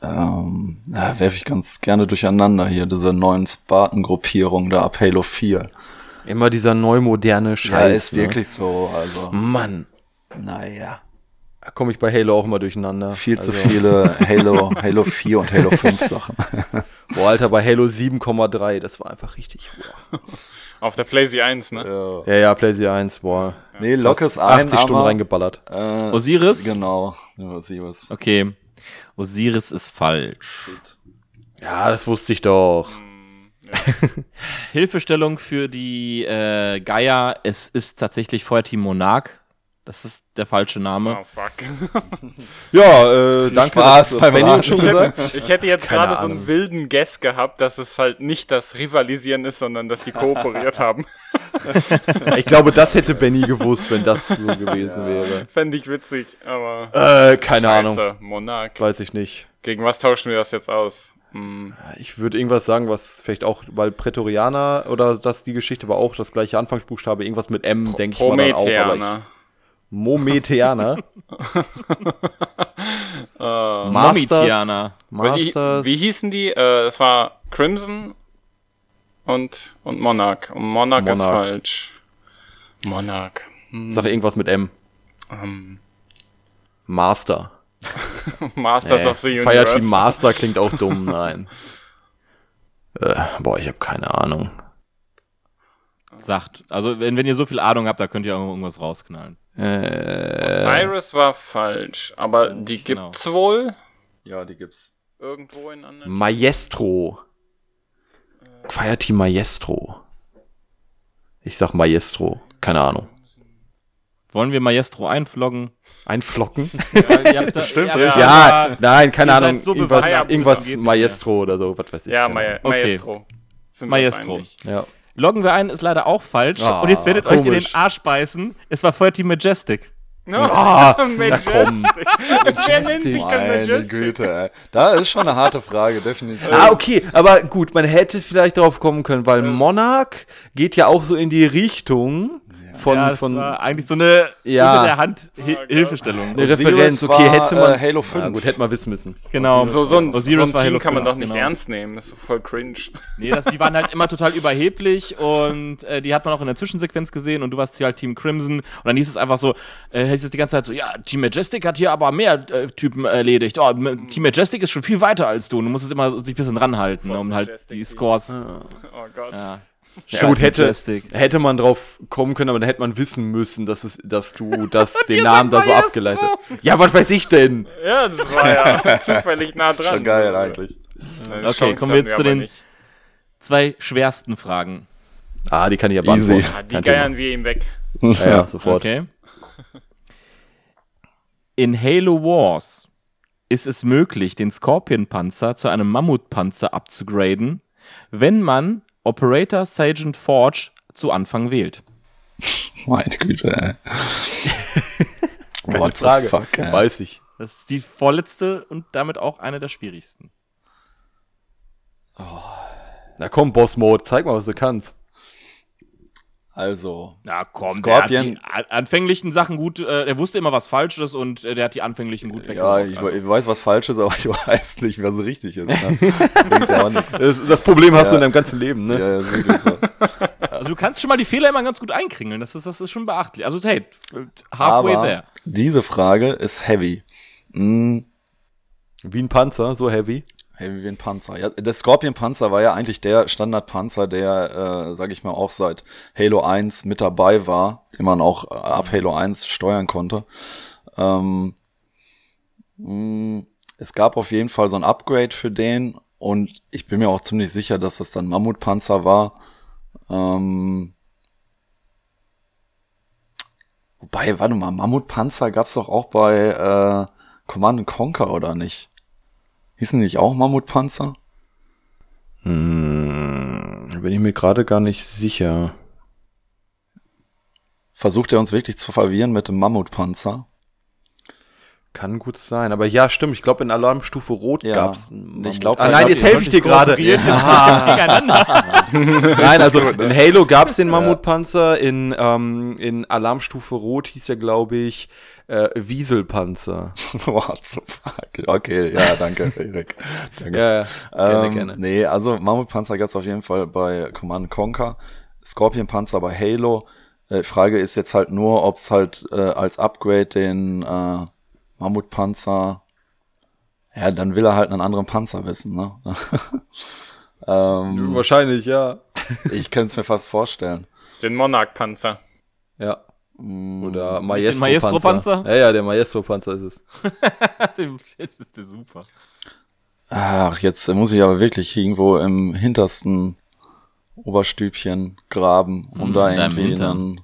Ähm, ja, werfe ich ganz gerne durcheinander hier, diese neuen Spartan-Gruppierungen da ab Halo 4. Immer dieser neumoderne Scheiß. Ja, ist ne? wirklich so, also, Mann, naja. Da komme ich bei Halo auch immer durcheinander. Viel zu Also, viele Halo, Halo 4 und Halo 5 Sachen. Boah, Alter, bei Halo 7,3, das war einfach richtig. Boah. Auf der PlayStation 1, ne? Ja. Ja, ja, PlayStation 1, boah. Nee, lock es Das ein, 80 Stunden aber, reingeballert. äh, Osiris? Genau, ja, Osiris. Okay. Osiris ist falsch. Ja, das wusste ich doch. Hilfestellung für die äh, Gaia. Es ist tatsächlich Feuerteam Monarch. Das ist der falsche Name. Oh, fuck. Ja, äh, danke, Spaß beim uns schon gesagt. Ich hätte jetzt Keine gerade so einen Ahnung. wilden Guess gehabt, dass es halt nicht das Rivalisieren ist, sondern dass die kooperiert haben. Ich glaube, das hätte Benny gewusst, wenn das so gewesen wäre. Fände ich witzig, aber. Äh, keine Ahnung. Scheiße, Monarch. Weiß ich nicht. Gegen was tauschen wir das jetzt aus? Hm. Ich würde irgendwas sagen, was vielleicht auch, weil Prätorianer oder das die Geschichte war auch das gleiche Anfangsbuchstabe, irgendwas mit M, denke ich mal dann auch. Aber ich, Mometeaner. Äh, Momitianer. Masters. wie hießen die? Äh, das war Crimson und, und Monarch. Und Monarch, ist Monarch. falsch. Monarch. Sag irgendwas mit M. Ähm, Master. Masters Nee, of the Universe. Fireteam Master klingt auch dumm, nein. Äh, boah, ich habe keine Ahnung. Sagt. Also, wenn, wenn ihr so viel Ahnung habt, da könnt ihr auch irgendwas rausknallen. Äh, Cyrus war falsch, aber die genau. gibt's wohl Ja, die gibt's. irgendwo in anderen. Maestro. Fireteam Maestro. Ich sag Maestro. Keine Ahnung. Wollen wir Maestro einfloggen? Einflocken? Bestimmt, Ja, nein, keine ihr seid Ahnung. so irgendwas irgendwas Maestro oder so, was weiß ich. ja, keine Ma Ahnung. Okay. Maestro. Maestro. ja. Loggen wir ein, ist leider auch falsch. Ah, und jetzt werdet euch in den komisch. Arsch beißen. Es war Feuerteam Majestic. No, Ah, Majestic. Wer nennt sich denn Meine Majestic? Güte, ey. Da ist schon eine harte Frage, definitiv. Ah, okay, aber gut, man hätte vielleicht drauf kommen können, weil Monarch geht ja auch so in die Richtung von, ja, das von war eigentlich so eine Ja. unter der Hand Hi Gott. Hilfestellung. eine Osiris Referenz. Okay, hätte man. äh, Halo 5. Ja, gut, hätte man wissen müssen. Genau. So, so ein, Osiris so war ein Team Halo kann man 5, doch nicht genau. ernst nehmen. Das ist voll cringe. Nee, das, die waren halt immer total überheblich und äh, die hat man auch in der Zwischensequenz gesehen und du warst hier halt Team Crimson und dann hieß es einfach so, äh, hieß es die ganze Zeit so, ja, Team Majestic hat hier aber mehr äh, Typen erledigt. Oh, Team Majestic ist schon viel weiter als du und du musstest immer sich ein bisschen ranhalten, Voll um halt Majestic, die die- Scores. Oh Gott. Ja. Ja, gut, hätte, Majestic. hätte man drauf kommen können, aber dann hätte man wissen müssen, dass, es, dass du das, den Namen da so abgeleitet Ja, was weiß ich denn? Ja, das war ja zufällig nah dran. Schon geil eigentlich. Eine Okay, Chance kommen wir jetzt zu den- nicht. Zwei schwersten Fragen. Ah, die kann ich ja beantworten. Ah, die Kein Thema. geiern wir ihm weg. Ja, ja, sofort. Okay. In Halo Wars ist es möglich, den Scorpion-Panzer zu einem Mammutpanzer abzugraden, wenn man Operator Sergeant Forge zu Anfang wählt. Meine Güte, ey. What the Frage. fuck, ey. Weiß ich. Das ist die vorletzte und damit auch eine der schwierigsten. Na komm, Boss Mode, zeig mal, was du kannst. Also, Na komm, Scorpion- der hat die an- anfänglichen Sachen gut, äh, er wusste immer was falsch ist und äh, der hat die anfänglichen gut ja, weggebracht. ich, Also, ich weiß, was falsch ist, aber ich weiß nicht, was richtig ist. Ne? Ja. Das, das Problem hast Ja. du in deinem ganzen Leben, ne? Ja, ja, ist wirklich so. also du kannst schon mal die Fehler immer ganz gut einkringeln, das ist, das ist schon beachtlich. Also hey, halfway aber there. diese Frage ist heavy. Hm, Wie ein Panzer, so heavy. Wie ein Panzer. Ja, der Scorpion-Panzer war ja eigentlich der Standardpanzer, der, äh, sag ich mal, auch seit Halo 1 mit dabei war, den man auch äh, ab Halo 1 steuern konnte. Ähm, mh, es gab auf jeden Fall so ein Upgrade für den und ich bin mir auch ziemlich sicher, dass das dann Mammutpanzer war. Ähm, wobei, warte mal, Mammutpanzer gab's doch auch bei äh, Command and Conquer, oder nicht? Hießen nicht auch Mammutpanzer? Hm, bin ich mir gerade gar nicht sicher. Versucht er uns wirklich zu verwirren mit dem Mammutpanzer? Kann gut sein, aber ja, stimmt. Ich glaube, in Alarmstufe Rot Ja. gab's Ich glaub, ah, nein, gab- jetzt helfe ich dir gerade. Nein, also in Halo gab's den Mammutpanzer, in, ähm, in Alarmstufe Rot hieß er, glaube ich, äh, Wieselpanzer. What the fuck? Okay, ja, danke, Erik. Danke. Ja, ja, gerne, ähm, gerne. Nee, also Mammutpanzer gab's auf jeden Fall bei Command Conquer, Scorpionpanzer bei Halo. Äh, Frage ist jetzt halt nur, ob's halt äh, als Upgrade den äh, Mammutpanzer, ja, dann will er halt einen anderen Panzer wissen, ne? ähm, Wahrscheinlich, ja. ich könnte es mir fast vorstellen. Den Monarch-Panzer. Ja. Oder den Maestro-Panzer. Maestro-Panzer? Ja, ja, der Maestro-Panzer ist es. das ist der super. Ach, jetzt muss ich aber wirklich irgendwo im hintersten Oberstübchen graben, um Mm, da irgendwie einen,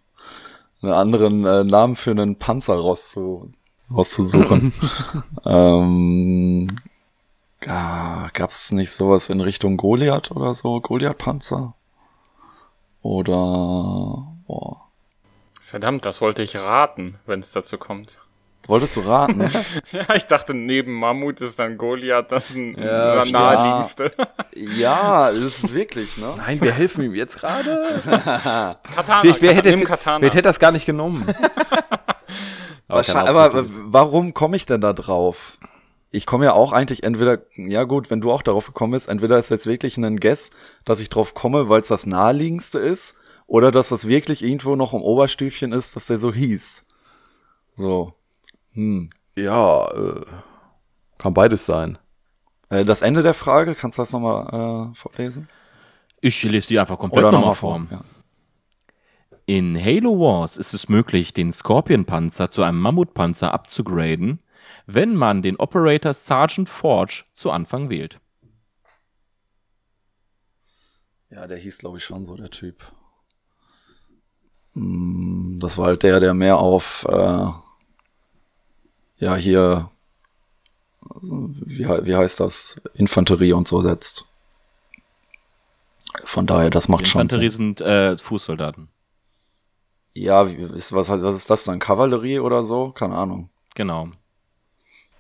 einen anderen äh, Namen für einen Panzer rauszu, rauszusuchen. ähm, ah, Gab es nicht sowas in Richtung Goliath oder so? Goliath-Panzer? Oder boah. Verdammt, das wollte ich raten, wenn es dazu kommt. Wolltest du raten? Ja, ich dachte, neben Mammut ist dann Goliath das ein Ja, naheliegendste. ja, das ist wirklich, ne? Nein, wir helfen ihm jetzt gerade. Katana, wer hätte, nimm Katana. wer hätte das gar nicht genommen? Aber Ahnung, warum komme ich denn da drauf? Ich komme ja auch eigentlich entweder, ja gut, wenn du auch darauf gekommen bist, entweder ist jetzt wirklich ein Guess, dass ich drauf komme, weil es das naheliegendste ist, oder dass das wirklich irgendwo noch im Oberstübchen ist, dass der so hieß. So. Hm. Ja, äh, kann beides sein. Äh, das Ende der Frage, kannst du das nochmal äh, vorlesen? Ich lese die einfach komplett Oder nochmal nochmal vor. vor? Ja. In Halo Wars ist es möglich, den Scorpion-Panzer zu einem Mammutpanzer abzugraden, wenn man den Operator Sergeant Forge zu Anfang wählt. ja, der hieß, glaube ich, schon so, der Typ. Hm, Das war halt der, der mehr auf, äh, ja, hier, wie, wie heißt das, Infanterie und so setzt. Von daher, das macht schon Infanterie sind äh, Fußsoldaten. Ja, ist, was, was ist das dann? Kavallerie oder so? Keine Ahnung. Genau.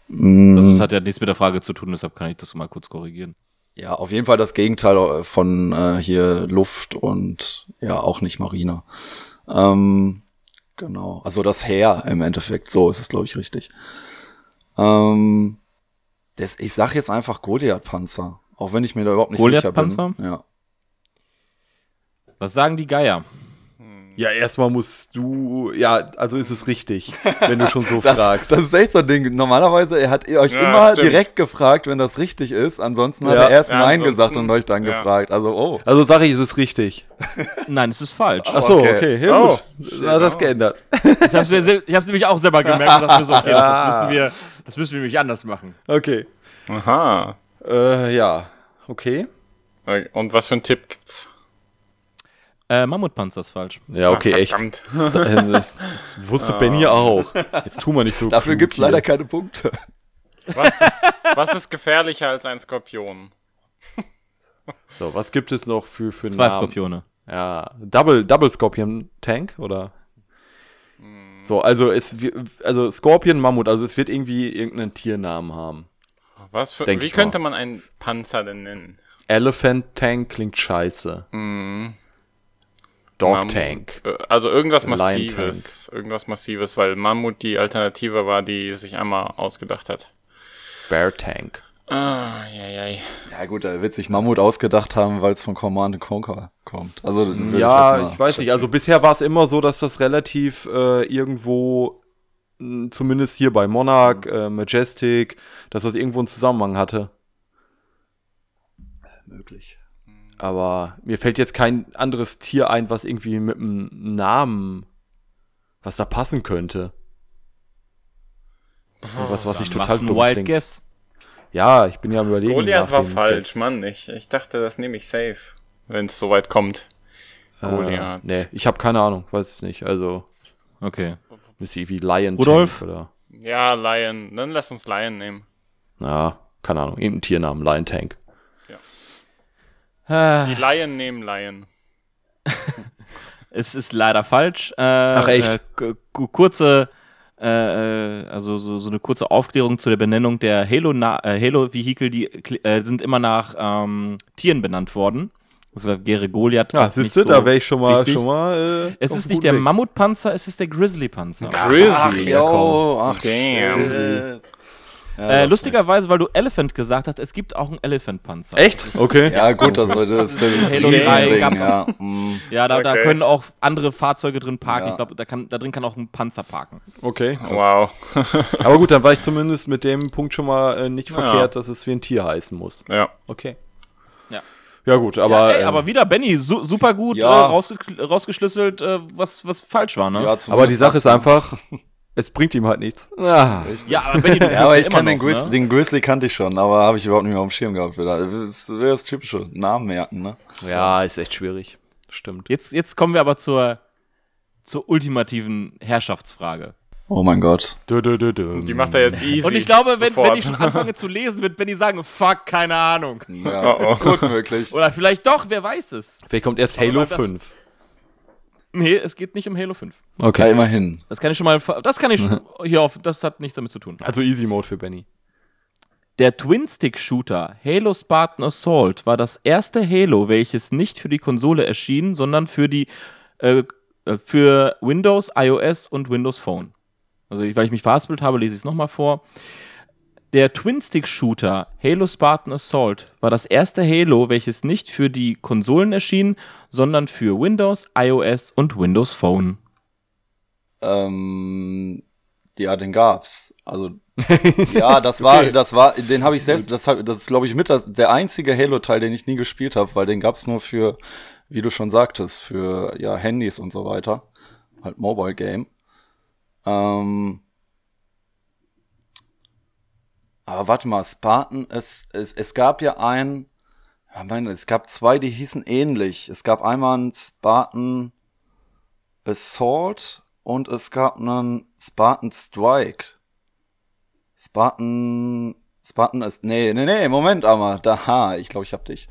Mm, Also es hat ja nichts mit der Frage zu tun, deshalb kann ich das mal kurz korrigieren. ja, auf jeden Fall das Gegenteil äh, von äh, hier Luft und ja, auch nicht Marine. Ähm, genau. Also das Heer im Endeffekt, so ist es, glaube ich, richtig. Ähm, das, ich sag jetzt einfach Goliath-Panzer, auch wenn ich mir da überhaupt nicht sicher bin. Goliath-Panzer? Ja. Was sagen die Geier? Ja, erstmal musst du, ja, also ist es richtig, wenn du schon so Das, fragst. das ist echt so ein Ding. Normalerweise, er hat euch Ja, immer stimmt. direkt gefragt, wenn das richtig ist. Ansonsten hat Ja. er erst Ja, Nein gesagt und euch dann ja. gefragt. Also, oh. Also sage ich, ist es richtig. Nein, es ist falsch. Ach so, okay. okay, ja Oh, gut. Dann hat das geändert. Ich habe es nämlich auch selber gemerkt und dachte mir so, okay, das, das, müssen wir, das müssen wir nämlich anders machen. Okay. Aha. Äh, ja, okay. Und was für ein Tipp gibt's? Äh, Mammutpanzer ist falsch. Ja, okay, Ah, echt. Das, das wusste Benny auch. Jetzt tun wir nicht so. Dafür gibt's hier. leider keine Punkte. Was, was ist gefährlicher als ein Skorpion? So, was gibt es noch für, für Zwei Namen? Skorpione. Ja, Double, Double Scorpion Tank oder? So, also es also Scorpion Mammut, also es wird irgendwie irgendeinen Tiernamen haben. Was für, wie könnte man einen Panzer denn nennen? Elephant Tank klingt scheiße. Dog. Tank. Äh, Also irgendwas Massives. Irgendwas Massives, weil Mammut die Alternative war, die sich einmal ausgedacht hat. Bear Tank. Ah, ja, ja. Ja gut, da wird sich Mammut ausgedacht haben, weil es von Command Conquer kommt. Also Ja, jetzt mal ich, weiß nicht. Also bisher war es immer so, dass das relativ äh, irgendwo, mh, zumindest hier bei Monarch, äh, Majestic, dass das irgendwo einen Zusammenhang hatte. möglich. Aber mir fällt jetzt kein anderes Tier ein, was irgendwie mit einem Namen, was da passen könnte. was, was ich Dann total dumm Wild klingt. Guess. Ja, ich bin ja am überlegen. Goliath nach war dem falsch, Guess. Mann. Ich, ich dachte, das nehme ich safe, wenn es soweit kommt. Äh, Goliath. nee, ich habe keine Ahnung, weiß es nicht. Also, Okay. ist sie wie Lion Rudolf? Tank oder. Ja, Lion. Dann lass uns Lion nehmen. Ja, keine Ahnung, irgendein Tiernamen, Lion Tank. Ah, Die Lion nehmen Lion. Es ist leider falsch. Äh, Ach echt? Äh, kurze, äh, äh, also so, so eine kurze Aufklärung zu der Benennung der Halo Na- äh, Halo-Vehikel, die äh, sind immer nach ähm, Tieren benannt worden. Das war Gere Goliath. Ja, siehst du, so da wäre ich schon mal, schon mal. Äh, Es ist nicht der Weg. Mammutpanzer, es ist der Grizzly-Panzer. Grizzly. Ach, yo, ach, Damn. shit. Ja, Äh, lustigerweise, weil du Elephant gesagt hast, es gibt auch einen Elephant-Panzer. Echt? Okay. Ja, gut, also das, das ist Halo Riesending, 3 gab's ja. mm. Ja, da, da Okay. können auch andere Fahrzeuge drin parken. Ja. Ich glaube, da, kann- da drin kann auch ein Panzer parken. Okay. krass. Wow. Aber gut, dann war ich zumindest mit dem Punkt schon mal äh, nicht Ja. verkehrt, dass es wie ein Tier heißen muss. ja. Okay. Ja. Ja, gut, aber. Aber, ja, ey, ähm, aber wieder Benny, su super gut Ja. äh, rausge rausgeschlüsselt, äh, was, was falsch war, ne? Ja, aber die Sache ist einfach, es bringt ihm halt nichts. Ah. Richtig. Ja, aber Benny, du Ja, aber ja ich kann noch, den, Grizzly, ne? den Grizzly kannte ich schon, aber habe ich überhaupt nicht mehr auf dem Schirm gehabt. Wieder. Das wäre das typische Namen merken, ne? Ja, ist echt schwierig. Stimmt. Jetzt, jetzt kommen wir aber zur, zur ultimativen Herrschaftsfrage. Oh mein Gott. Dö, dö, dö, dö. Die macht er jetzt easy. Und ich glaube, wenn, wenn ich schon anfange zu lesen, wird Benny sagen, fuck, keine Ahnung. Ja, Oh, oh. gut möglich. Oder vielleicht doch, wer weiß es. Vielleicht kommt erst Halo das- 5. Nee, es geht nicht um Halo 5. Ja, immerhin. Das kann ich schon mal, ver- das kann ich schon hier auf, das hat nichts damit zu tun. Also Easy Mode für Benny. Der Twin-Stick-Shooter Halo Spartan Assault war das erste Halo, welches nicht für die Konsole erschien, sondern für die äh, äh, für Windows, iOS und Windows Phone. Also, weil ich mich verhaspelt habe, lese ich es nochmal vor. Der Twin-Stick-Shooter Halo Spartan Assault war das erste Halo, welches nicht für die Konsolen erschien, sondern für Windows, iOS und Windows Phone. Ähm, ja, den gab's. Also ja, das war, das war, den habe ich selbst, das, hab, das ist glaube ich mit das, der einzige Halo-Teil, den ich nie gespielt habe, weil den gab's nur für, wie du schon sagtest, für ja Handys und so weiter, halt Mobile Game. Ähm, aber warte mal, Spartan, es, es, es gab ja ein, ja, meine, es gab zwei, die hießen ähnlich. Es gab einmal einen Spartan Assault und es gab einen Spartan Strike. Spartan, Spartan ist, nee, nee, nee, Moment, aber, da, ha, ich glaube, ich hab dich.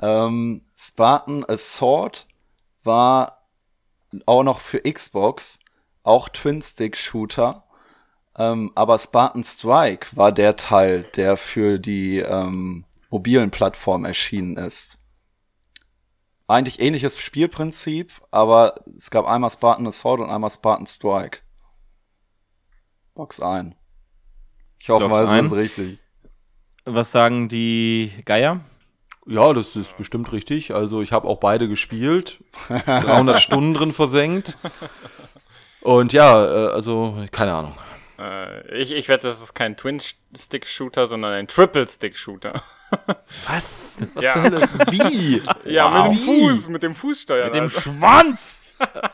Ähm, Spartan Assault war auch noch für Xbox, auch Twin-Stick-Shooter. Ähm, aber Spartan Strike war der Teil, der für die ähm, mobilen Plattformen erschienen ist. Eigentlich ähnliches Spielprinzip, aber es gab einmal Spartan Assault und einmal Spartan Strike. Box ein. Ich hoffe Log's mal, ist richtig. Was sagen die Geier? Ja, das ist bestimmt richtig. Also ich habe auch beide gespielt. 300 Stunden drin versenkt. Und ja, äh, also keine Ahnung. Äh, ich, ich wette, das ist kein Twin-Stick-Shooter, sondern ein Triple-Stick-Shooter. Was? Was Ja. zur Hölle? Wie? Ja, Wow. mit dem Fuß, mit dem Fußsteuer. Mit dem also. Schwanz!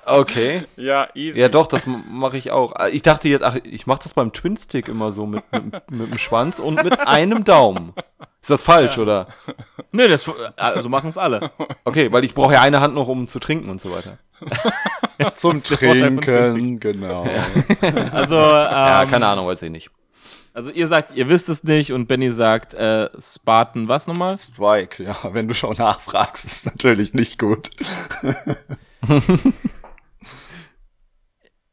Okay. Ja, easy. Ja, doch, das mache ich auch. Ich dachte jetzt, ach, ich mache das beim Twin-Stick immer so mit, mit, mit dem Schwanz und mit einem Daumen. Ist das falsch, oder? Nö, das, also machen es alle. Okay, weil ich brauche ja eine Hand noch, um zu trinken und so weiter. Zum Trinken, genau. Also, Ja, ähm, keine Ahnung, weiß ich nicht. also ihr sagt, ihr wisst es nicht und Benny sagt, äh, Spartan, was nochmal? Strike, ja, wenn du schon nachfragst, ist natürlich nicht gut.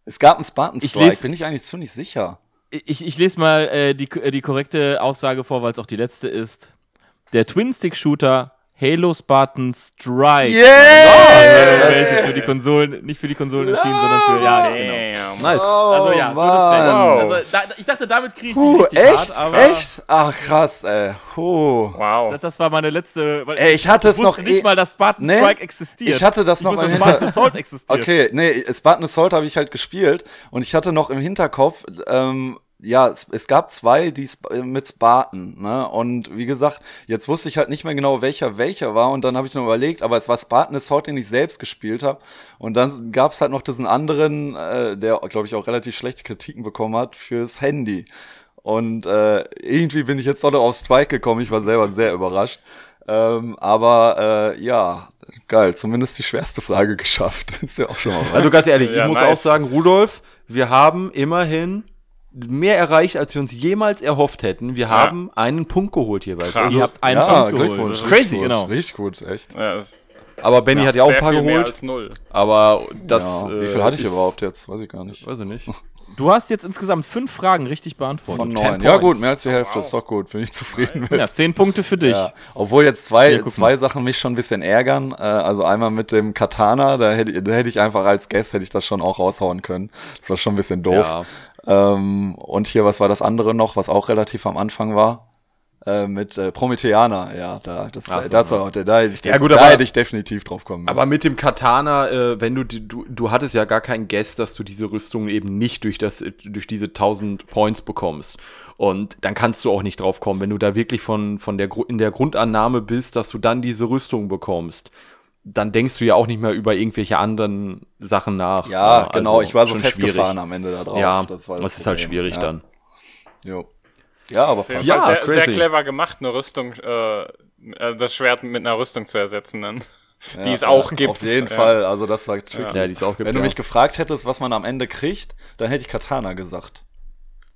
es gab einen Spartan Ich Strike, lese- bin ich eigentlich ziemlich sicher. Ich, ich lese mal äh, die, die korrekte Aussage vor, weil es auch die letzte ist. Der Twin-Stick-Shooter Halo Spartan Strike. Yeah! Welches für die Konsolen, nicht für die Konsolen erschien, sondern für, ja, genau. Nice. Also ja, du hast recht. Wow. Also, da, ich dachte, damit kriege ich die Puh, richtig echt? hart, aber echt? Ach, krass, ey. Puh. Wow. das, das war meine letzte. Weil Ey, ich hatte es wusste noch nicht eh- mal, dass Spartan Nee, Strike existiert. ich hatte das ich noch wusste, im dass Spartan Assault existiert. Okay, nee, Spartan Assault habe ich halt gespielt und ich hatte noch im Hinterkopf, ähm, ja, es, es gab zwei, die Sp- äh, mit Spartan, ne? Und wie gesagt, jetzt wusste ich halt nicht mehr genau, welcher welcher war und dann habe ich noch überlegt, aber es war Spartan Assault, den ich selbst gespielt habe. Und dann gab es halt noch diesen anderen, äh, der, glaube ich, auch relativ schlechte Kritiken bekommen hat fürs Handy. Und äh, irgendwie bin ich jetzt doch noch auf Strike gekommen. Ich war selber sehr überrascht. Ähm, aber äh, ja, geil. Zumindest die schwerste Frage geschafft. Ist ja auch schon mal was. Also ganz ehrlich, Ja, ich muss nice. auch sagen, Rudolf, wir haben immerhin mehr erreicht, als wir uns jemals erhofft hätten. Wir haben einen Punkt geholt jeweils. Krass. Ihr habt einen ja, Punkt geholt. Glückwunsch. Das ist Crazy, Richtig genau. Gut, richtig gut, echt. Ja, das, Aber Benny hat ja auch ein paar viel mehr geholt. als null. Aber das. ja, äh, wie viel hatte ich überhaupt jetzt? Weiß ich gar nicht. Weiß ich nicht. Du hast jetzt insgesamt fünf Fragen richtig beantwortet. Von neun. Ja gut, mehr als die Hälfte wow. ist doch gut. Bin ich zufrieden mit. Ja, zehn Punkte für dich. Ja, obwohl jetzt zwei, Hier, zwei Sachen mich schon ein bisschen ärgern. Äh, also einmal mit dem Katana, da hätte, ich- da hätte ich einfach als Guest hätte ich das schon auch raushauen können. Das war schon ein bisschen doof. Ja. Ähm, und hier, was war das andere noch, was auch relativ am Anfang war? Äh, mit äh, Prometheaner, ja, da, das, Ach so, das war, da, da, hätte ich, Ja, gut, da aber- hätte ich definitiv drauf kommen müssen. Aber mit dem Katana, äh, wenn du, du, du hattest ja gar keinen Guess, dass du diese Rüstung eben nicht durch, das, durch diese 1000 Points bekommst. Und dann kannst du auch nicht drauf kommen, wenn du da wirklich von, von der, in der Grundannahme bist, dass du dann diese Rüstung bekommst. Dann denkst du ja auch nicht mehr über irgendwelche anderen Sachen nach. ja, Also genau, ich war so festgefahren schwierig. am Ende da drauf. Ja, das, war das ist halt schwierig ja. dann. Jo. Ja, aber fast. Ja, sehr, sehr crazy. clever gemacht, eine Rüstung, äh, äh, das Schwert mit einer Rüstung zu ersetzen dann. Ja, die es auch ja, gibt. Auf jeden Ja. Fall, also das war tricky. Ja, die ist auch gibt, Wenn du mich gefragt hättest, was man am Ende kriegt, dann hätte ich Katana gesagt.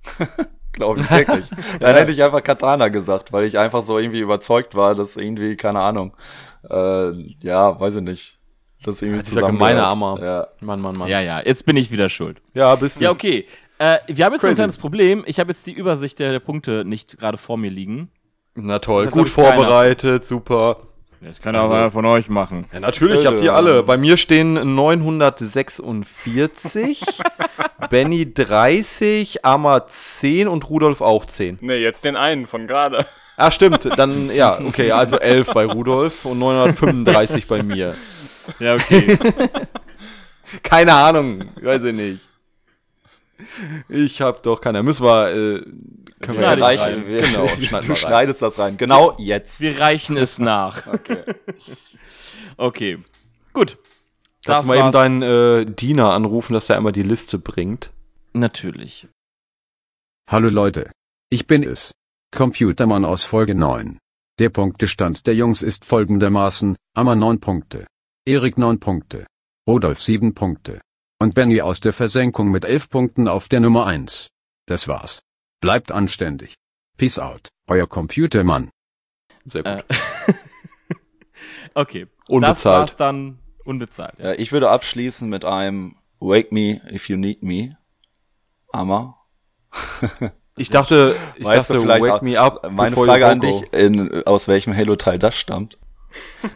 Glaube ich wirklich. Dann hätte ich einfach Katana gesagt, weil ich einfach so irgendwie überzeugt war, dass irgendwie, keine Ahnung, äh, ja, weiß ich nicht, das irgendwie Dieser gemeine zusammengehört. Armer. Ja. Mann, Mann, Mann. Ja, ja, jetzt bin ich wieder schuld. ja bist du. Ja, okay. Äh, wir haben jetzt so ein Crazy. kleines Problem. Ich habe jetzt die Übersicht der, der Punkte nicht gerade vor mir liegen. Na toll, Das gut hat, ich, keiner. vorbereitet, super. Das kann auch einer von euch machen. Ja, natürlich habt ihr alle. Bei mir stehen 946, Benny 30, Amma 10 und Rudolf auch 10. Nee, jetzt den einen von gerade. Ah, stimmt. Dann, ja, okay, also 11 bei Rudolf und 935 bei mir. Ja, okay. Keine Ahnung, weiß ich nicht. Ich hab doch keine. Müssen wir, äh, können Schneid wir ich Reichen, rein. wir, Genau, du schneid rein. schneidest das rein. Genau jetzt. wir reichen es nach. Okay. Okay. Gut. Kannst du mal eben deinen äh, Diener anrufen, dass er einmal die Liste bringt? Natürlich. Hallo Leute. Ich bin es. Computermann aus Folge 9. Der Punktestand der Jungs ist folgendermaßen, Amma 9 Punkte. Erik 9 Punkte. Rudolf 7 Punkte. Und Benny aus der Versenkung mit 11 Punkten auf der Nummer 1. Das war's. Bleibt anständig. Peace out, euer Computermann. Sehr gut. Äh, okay. Das Unbezahlt. war's dann unbezahlt. Ja, ich würde abschließen mit einem Wake me if you need me. Hammer. Ich dachte, ich weißt dachte, du vielleicht wake me up. meine Frage an dich, in, aus welchem Halo-Teil das stammt.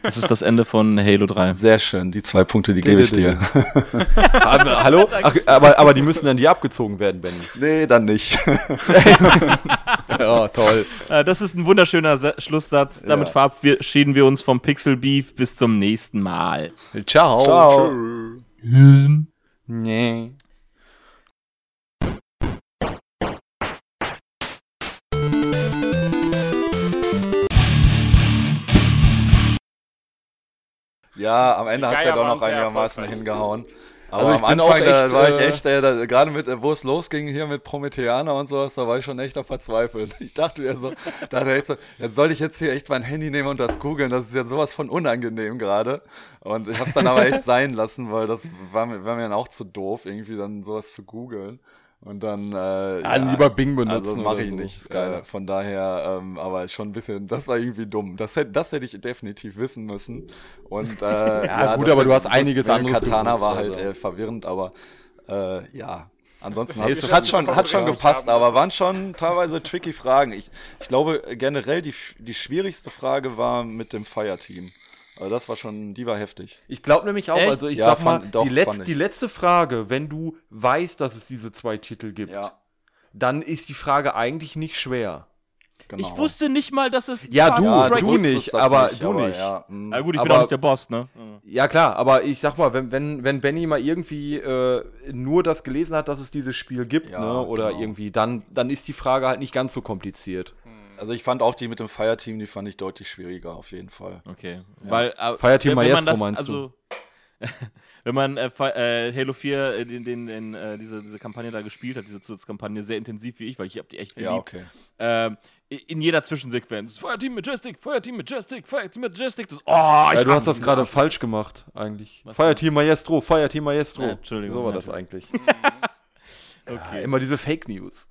Das ist das Ende von Halo 3. Sehr schön, die zwei Punkte, die gebe ich dir. Hallo? Ach, aber, aber die müssen dann dir abgezogen werden, Benny. nee, dann nicht. Ja, toll. Äh, Das ist ein wunderschöner Schlusssatz. Damit Ja. verabschieden wir uns vom Pixel Beef. Bis zum nächsten Mal. Ciao. Ciao. Nee. Ja, am Ende hat es ja doch noch einigermaßen hingehauen. Also Aber ich am bin Anfang, auch da echt, war ich äh, echt, äh, da, gerade mit, äh, wo es losging hier mit Prometheaner und sowas, da war ich schon echt auf verzweifelt. Ich dachte mir so, dachte echt so, jetzt soll ich jetzt hier echt mein Handy nehmen und das googeln, das ist jetzt sowas von unangenehm gerade. Und ich habe es dann aber echt sein lassen, weil das war mir, war mir dann auch zu doof, irgendwie dann sowas zu googeln. Und dann, äh, Ja, lieber Bing benutzen Also mache ich so. nicht. Äh, von daher, ähm, aber schon ein bisschen, das war irgendwie dumm. Das hätte, das hätte ich definitiv wissen müssen. Und äh, ja, gut, das aber du hast einiges anderes Katana gewusst, war halt also. äh, verwirrend, aber äh, ja. Ansonsten hat schon hat schon, hat schon gepasst, aber waren schon teilweise tricky Fragen. Ich, ich glaube generell die, die schwierigste Frage war mit dem Fireteam. Also das war schon, die war heftig. Ich glaube nämlich auch, Echt? also ich Ja, sag mal, fand- doch, die, letz, ich. die letzte Frage, wenn du weißt, dass es diese zwei Titel gibt, dann ist die Frage eigentlich nicht schwer. Genau. Ich wusste nicht mal, dass es Ja, du, Trek du nicht, aber du aber nicht. Ja, mh. Na gut, ich bin Aber- auch nicht der Boss, ne? Ja klar, aber ich sag mal, wenn, wenn, wenn Benny mal irgendwie äh, nur das gelesen hat, dass es dieses Spiel gibt, Ja, ne, oder genau. irgendwie, dann, dann ist die Frage halt nicht ganz so kompliziert. Also ich fand auch die mit dem Fireteam, die fand ich deutlich schwieriger auf jeden Fall. Okay. Weil, äh, Fireteam wenn- wenn man Maestro das- meinst also, Wenn man äh, äh, Halo 4, äh, den, den, den, äh, diese, diese Kampagne da gespielt hat, diese Zusatzkampagne, sehr intensiv wie ich, weil ich habe die echt geliebt. Ja, okay. Ähm, in jeder Zwischensequenz. Fireteam Majestic, Fireteam Majestic, Fireteam Majestic. Das, oh, Ja, ich du hast das gerade falsch gemacht, eigentlich. Was Fireteam Maestro, Fireteam Maestro. Ja, Entschuldigung, So war ja, das eigentlich. Okay. Ja, immer diese Fake News.